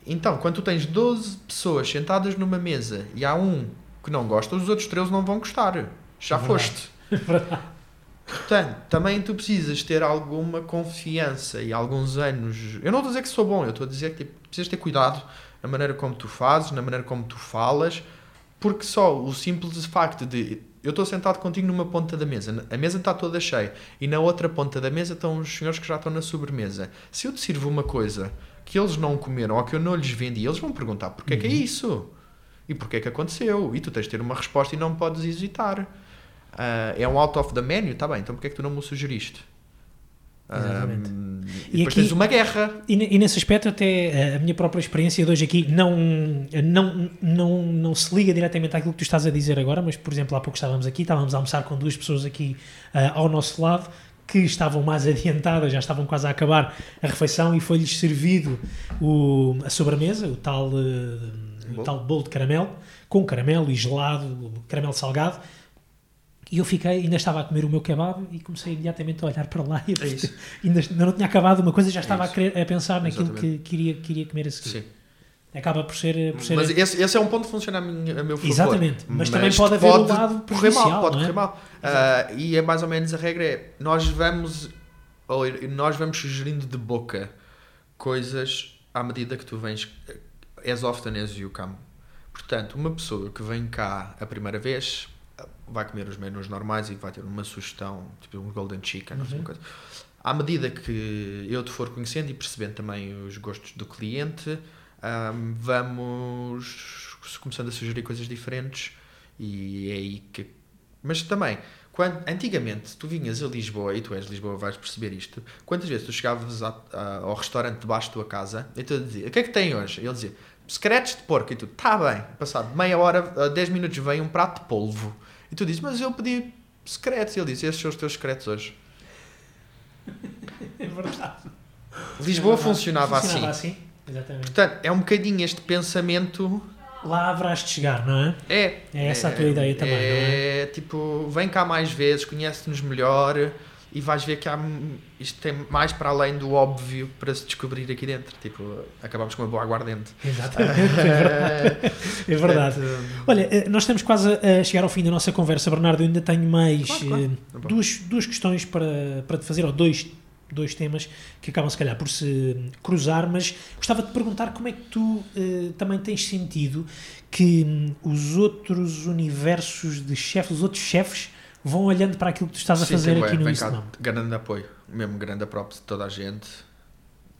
Então, quando tu tens 12 pessoas sentadas numa mesa e há um que não gosta, os outros 13 não vão gostar. Já é foste. Portanto, também tu precisas ter alguma confiança e alguns anos. Eu não estou a dizer que sou bom, eu estou a dizer que tipo, precisas ter cuidado na maneira como tu fazes, na maneira como tu falas, porque só o simples facto de eu estou sentado contigo numa ponta da mesa, a mesa está toda cheia e na outra ponta da mesa estão os senhores que já estão na sobremesa. Se eu te sirvo uma coisa que eles não comeram ou que eu não lhes vendi, eles vão perguntar porquê uhum. que é uhum. isso e porquê que aconteceu e tu tens de ter uma resposta e não podes hesitar. Uh, é um out of the menu, está bem, então porquê é que tu não me o sugeriste? Exatamente. Um, e, e depois aqui, tens uma guerra. E, e, nesse aspecto, até a minha própria experiência de hoje aqui não, não, não, não se liga diretamente àquilo que tu estás a dizer agora, mas, por exemplo, há pouco estávamos aqui, estávamos a almoçar com duas pessoas aqui uh, ao nosso lado que estavam mais adiantadas, já estavam quase a acabar a refeição e foi-lhes servido o, a sobremesa, o tal, uh, o tal bolo de caramelo, com caramelo e gelado, caramelo salgado, e eu fiquei, ainda estava a comer o meu kebab e comecei imediatamente a olhar para lá e é ainda, ainda não tinha acabado uma coisa já estava é a, querer, a, pensar naquilo que queria, queria comer a seguir. Sim. Acaba por ser. Por ser... Mas esse, esse, é um ponto que funciona a, minha, a meu favor. Exatamente, mas, mas também pode haver pode um lado correr mal, pode é? correr mal. Uh, e é mais ou menos a regra é nós vamos ou nós vamos sugerindo de boca coisas à medida que tu vens as often as you come. Portanto, uma pessoa que vem cá a primeira vez vai comer os menus normais e vai ter uma sugestão, tipo um golden chicken, uhum. coisa. À medida que eu te for conhecendo e percebendo também os gostos do cliente, um, vamos começando a sugerir coisas diferentes e é aí que... Mas também, quando, antigamente, tu vinhas a Lisboa, e tu és de Lisboa, vais perceber isto, quantas vezes tu chegavas a, a, ao restaurante debaixo da tua casa e tu dizia, o que é que tem hoje? Ele dizia, secretos de porco, e tu, tá bem, passado meia hora, 10 minutos vem um prato de polvo e tu dizes, mas eu pedi secretos. E ele disse, esses são os teus secretos hoje. É verdade. Lisboa é verdade. Funcionava, funcionava assim. assim. Exatamente. Portanto, é um bocadinho este pensamento. Lá haverás de chegar, não é? É. É essa é, a tua ideia também, é, não é? É tipo, vem cá mais vezes, conhece-nos melhor e vais ver que há, isto tem mais para além do óbvio para se descobrir aqui dentro. Tipo, acabamos com uma boa aguardente. Exatamente, é verdade. é verdade. Olha, eh, nós estamos quase a chegar ao fim da nossa conversa, Bernardo. Eu ainda tenho mais claro, claro. Eh, duas, duas questões para, para te fazer, ou dois, dois temas que acabam se calhar por se cruzar, mas gostava de te perguntar como é que tu uh, também tens sentido que os outros universos de chefes, os outros chefes vão olhando para aquilo que tu estás a Sim, fazer aqui no Instagram. Grande apoio, mesmo grande props de toda a gente.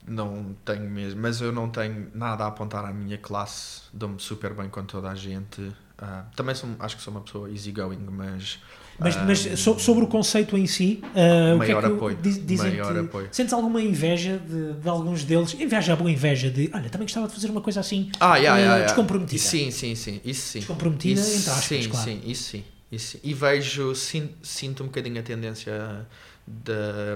Não tenho mesmo, mas eu não tenho nada a apontar à minha classe. Dou-me super bem com toda a gente. Uh, também sou, acho que sou uma pessoa easygoing, mas. Mas, uh, mas so, sobre o conceito em si, uh, maior o que é que apoio. Diz, dizem maior apoio. Sentes alguma inveja de, de, alguns deles? Inveja, boa inveja de olha, também gostava de fazer uma coisa assim ah, yeah, yeah, descomprometida. Sim, sim, sim. Isso sim. Descomprometida, isso, entre aspas, sim, claro. Sim, isso sim. E, e vejo, sinto, sinto um bocadinho a tendência de.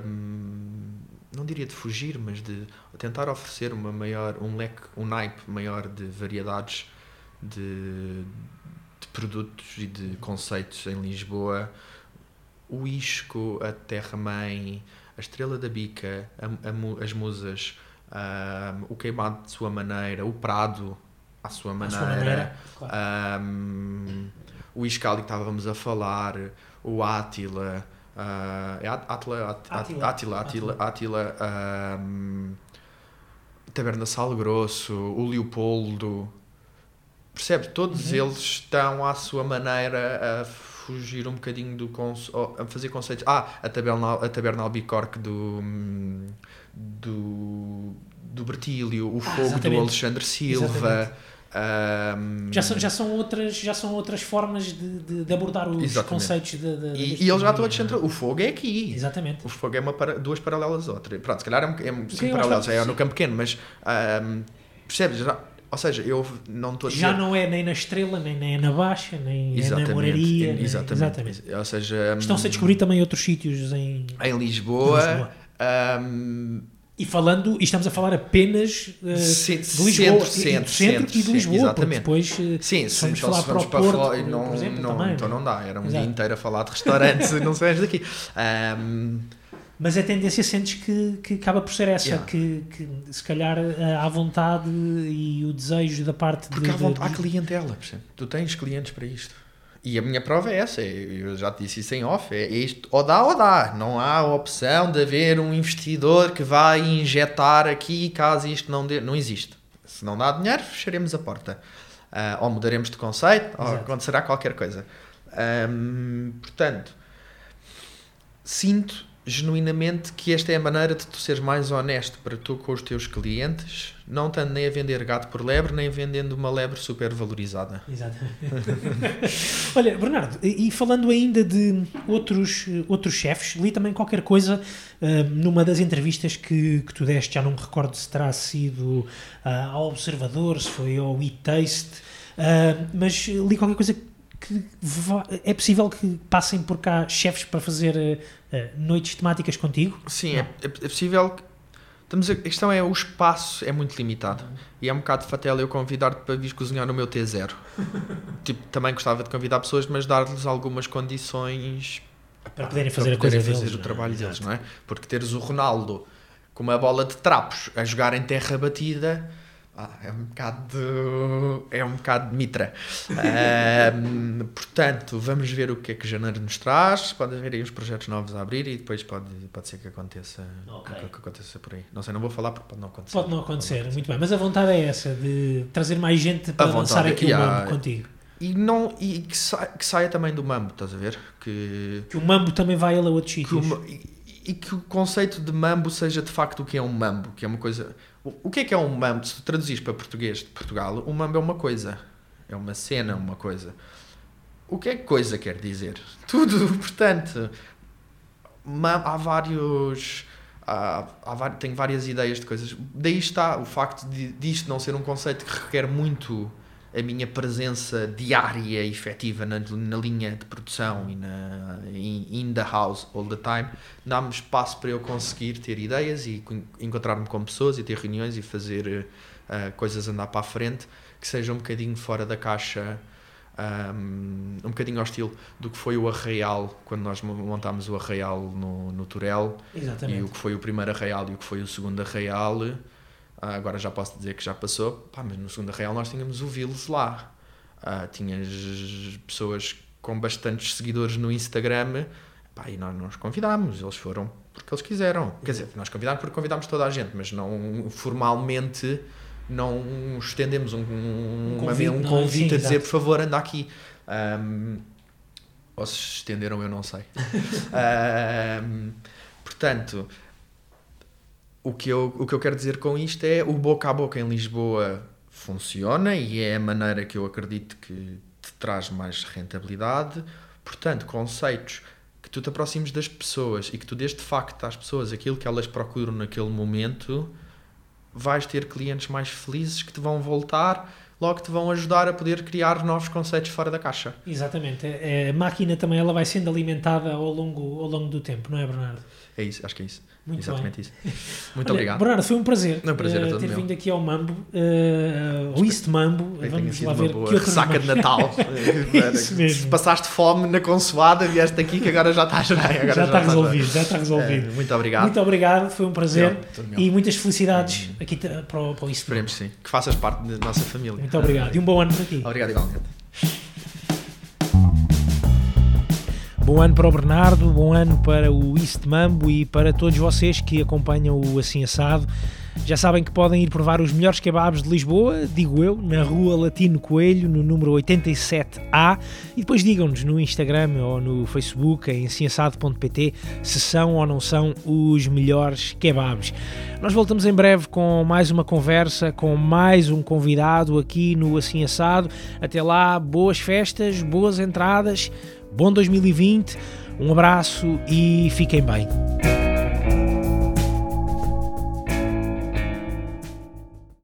Hum, não diria de fugir, mas de tentar oferecer uma maior, um leque, um naipe maior de variedades de, de produtos e de conceitos em Lisboa. O Isco, a Terra-mãe, a Estrela da Bica, a, a, as Musas, um, o Queimado de sua maneira, o Prado à sua maneira, à sua maneira claro. um, o Iscali que estávamos a falar, o Átila. Uh, é Átila, Átila, Átila, um, Taberna Sal Grosso, o Leopoldo, percebe? Todos uhum. eles estão à sua maneira a fugir um bocadinho do a fazer conceitos. Ah, a taberna, a taberna Albicorque do do, do Bertílio, o ah, fogo exatamente. do Alexandre Silva. Um, já, são, já, são outras, já são outras formas de, de, de abordar os exatamente. conceitos de, de e, e eles já estão a descentrar. O fogo é aqui. Exatamente. O fogo é uma para, duas paralelas a outra. Pronto, se calhar é, é sim, paralelas, é no campo pequeno, mas um, percebes? Já, ou seja, eu não estou a dizer... Já não é nem na estrela, nem, nem na baixa, nem exatamente, é na moraria. Nem... Exatamente. exatamente. Ou seja, Estão-se a descobrir também outros sítios em... Em Lisboa. Em Lisboa. E falando, e estamos a falar apenas uh, centro, de Lisboa, centro, centro, centro, e de Lisboa, exatamente. depois uh, Sim, se formos falar para o para Porto, fora, não, por exemplo, não, também, então não dá, era um Exato. dia inteiro a falar de restaurantes e não sais daqui. Um, mas a tendência sentes que, que acaba por ser essa, yeah. que, que se calhar há vontade e o desejo da parte Porque de, há, vontade, de, há clientela, percebe? tu tens clientes para isto. E a minha prova é essa, eu já te disse isso em off, é isto, ou dá ou dá, não há a opção de haver um investidor que vai injetar aqui caso isto não dê, não existe. Se não dá dinheiro, fecharemos a porta. Uh, ou mudaremos de conceito, Exato. ou acontecerá qualquer coisa. Um, portanto, sinto genuinamente que esta é a maneira de tu seres mais honesto para tu com os teus clientes, não tanto nem a vender gato por lebre, nem vendendo uma lebre super valorizada. Exatamente. Olha, Bernardo, e falando ainda de outros, outros chefes, li também qualquer coisa uh, numa das entrevistas que, que tu deste, já não me recordo se terá sido uh, ao Observador, se foi ao e-Taste, mas li qualquer coisa que é possível que passem por cá chefes para fazer uh, noites temáticas contigo? Sim, é, é, é, possível. Estamos a, a questão é o espaço é muito limitado. Uhum. E é um bocado de fatela eu convidar-te para vir cozinhar no meu T0. tipo, também gostava de convidar pessoas, mas dar-lhes algumas condições para poderem fazer, para poderem a coisa fazer deles, o é? trabalho deles, não é? Porque teres o Ronaldo com uma bola de trapos a jogar em terra batida ah, é um bocado de, é um bocado de mitra. um, portanto, vamos ver o que é que janeiro nos traz. Pode haver aí uns projetos novos a abrir e depois pode, pode ser que aconteça, okay. que, que, aconteça por aí. Não sei, não vou falar porque pode não acontecer. Pode não acontecer, pode não acontecer. muito bem. Mas a vontade é essa, de trazer mais gente para lançar aqui o mambo contigo. E, não, e que, sa, que saia também do mambo, estás a ver? Que, que o mambo também vai a outros sítios. E, e que o conceito de mambo seja de facto o que é um mambo, que é uma coisa o que é que é um mambo? Se tu para português de Portugal, um mambo é uma coisa. É uma cena, uma coisa. O que é que coisa quer dizer? Tudo, portanto, há vários. Há, há, tenho várias ideias de coisas. Daí está o facto de, disto não ser um conceito que requer muito a minha presença diária e efetiva na, na, linha de produção e na in, in the house all the time, dá-me espaço para eu conseguir ter ideias e encontrar-me com pessoas e ter reuniões e fazer uh, coisas andar para a frente que sejam um bocadinho fora da caixa, um, um bocadinho ao estilo do que foi o Arraial, quando nós montámos o Arraial no, no Turel, Exatamente. e o que foi o primeiro Arraial e o que foi o segundo Arraial agora já posso dizer que já passou, pá, mas no segundo Real nós tínhamos o Vils lá. Uh, tinhas pessoas com bastantes seguidores no Instagram pá, e nós nos convidámos, eles foram porque eles quiseram. Quer dizer, nós convidámos porque convidámos toda a gente, mas não formalmente não estendemos um, um, um convite, um convite sim, a dizer, por favor, anda aqui. Um, ou se estenderam, eu não sei. portanto, o que, eu, o que eu quero dizer com isto é o boca a boca em Lisboa funciona e é a maneira que eu acredito que te traz mais rentabilidade. Portanto, conceitos que tu te aproximes das pessoas e que tu dês de facto às pessoas aquilo que elas procuram naquele momento, vais ter clientes mais felizes que te vão voltar logo te vão ajudar a poder criar novos conceitos fora da caixa. Exatamente. A máquina também ela vai sendo alimentada ao longo, ao longo do tempo, não é, Bernardo? É isso, acho que é isso. Muito Exatamente bem. isso. Muito Olha, obrigado. Bernardo, foi um prazer, um prazer uh, ter meu. vindo aqui ao Mambo, uh, ao East Mambo. Vamos lá ver que outro ressaca de Natal. isso mesmo. Se passaste fome na consoada, vieste aqui que agora já estás. Agora já, já está resolvido, já está resolvido. É, muito obrigado. Muito obrigado, foi um prazer e muitas felicidades hum. aqui para, para o East Esperemos sim, que faças parte da nossa família. Muito obrigado e um bom ano para ti. Obrigado igualmente. Bom ano para o Bernardo, bom ano para o East Mambo e para todos vocês que acompanham o Assim Assado. Já sabem que podem ir provar os melhores kebabs de Lisboa, digo eu, na rua Latino Coelho, no número 87A. E depois digam-nos no Instagram ou no Facebook, em ciençado.pt, se são ou não são os melhores kebabs. Nós voltamos em breve com mais uma conversa, com mais um convidado aqui no Assim Assado. Até lá, boas festas, boas entradas, bom 2020. Um abraço e fiquem bem.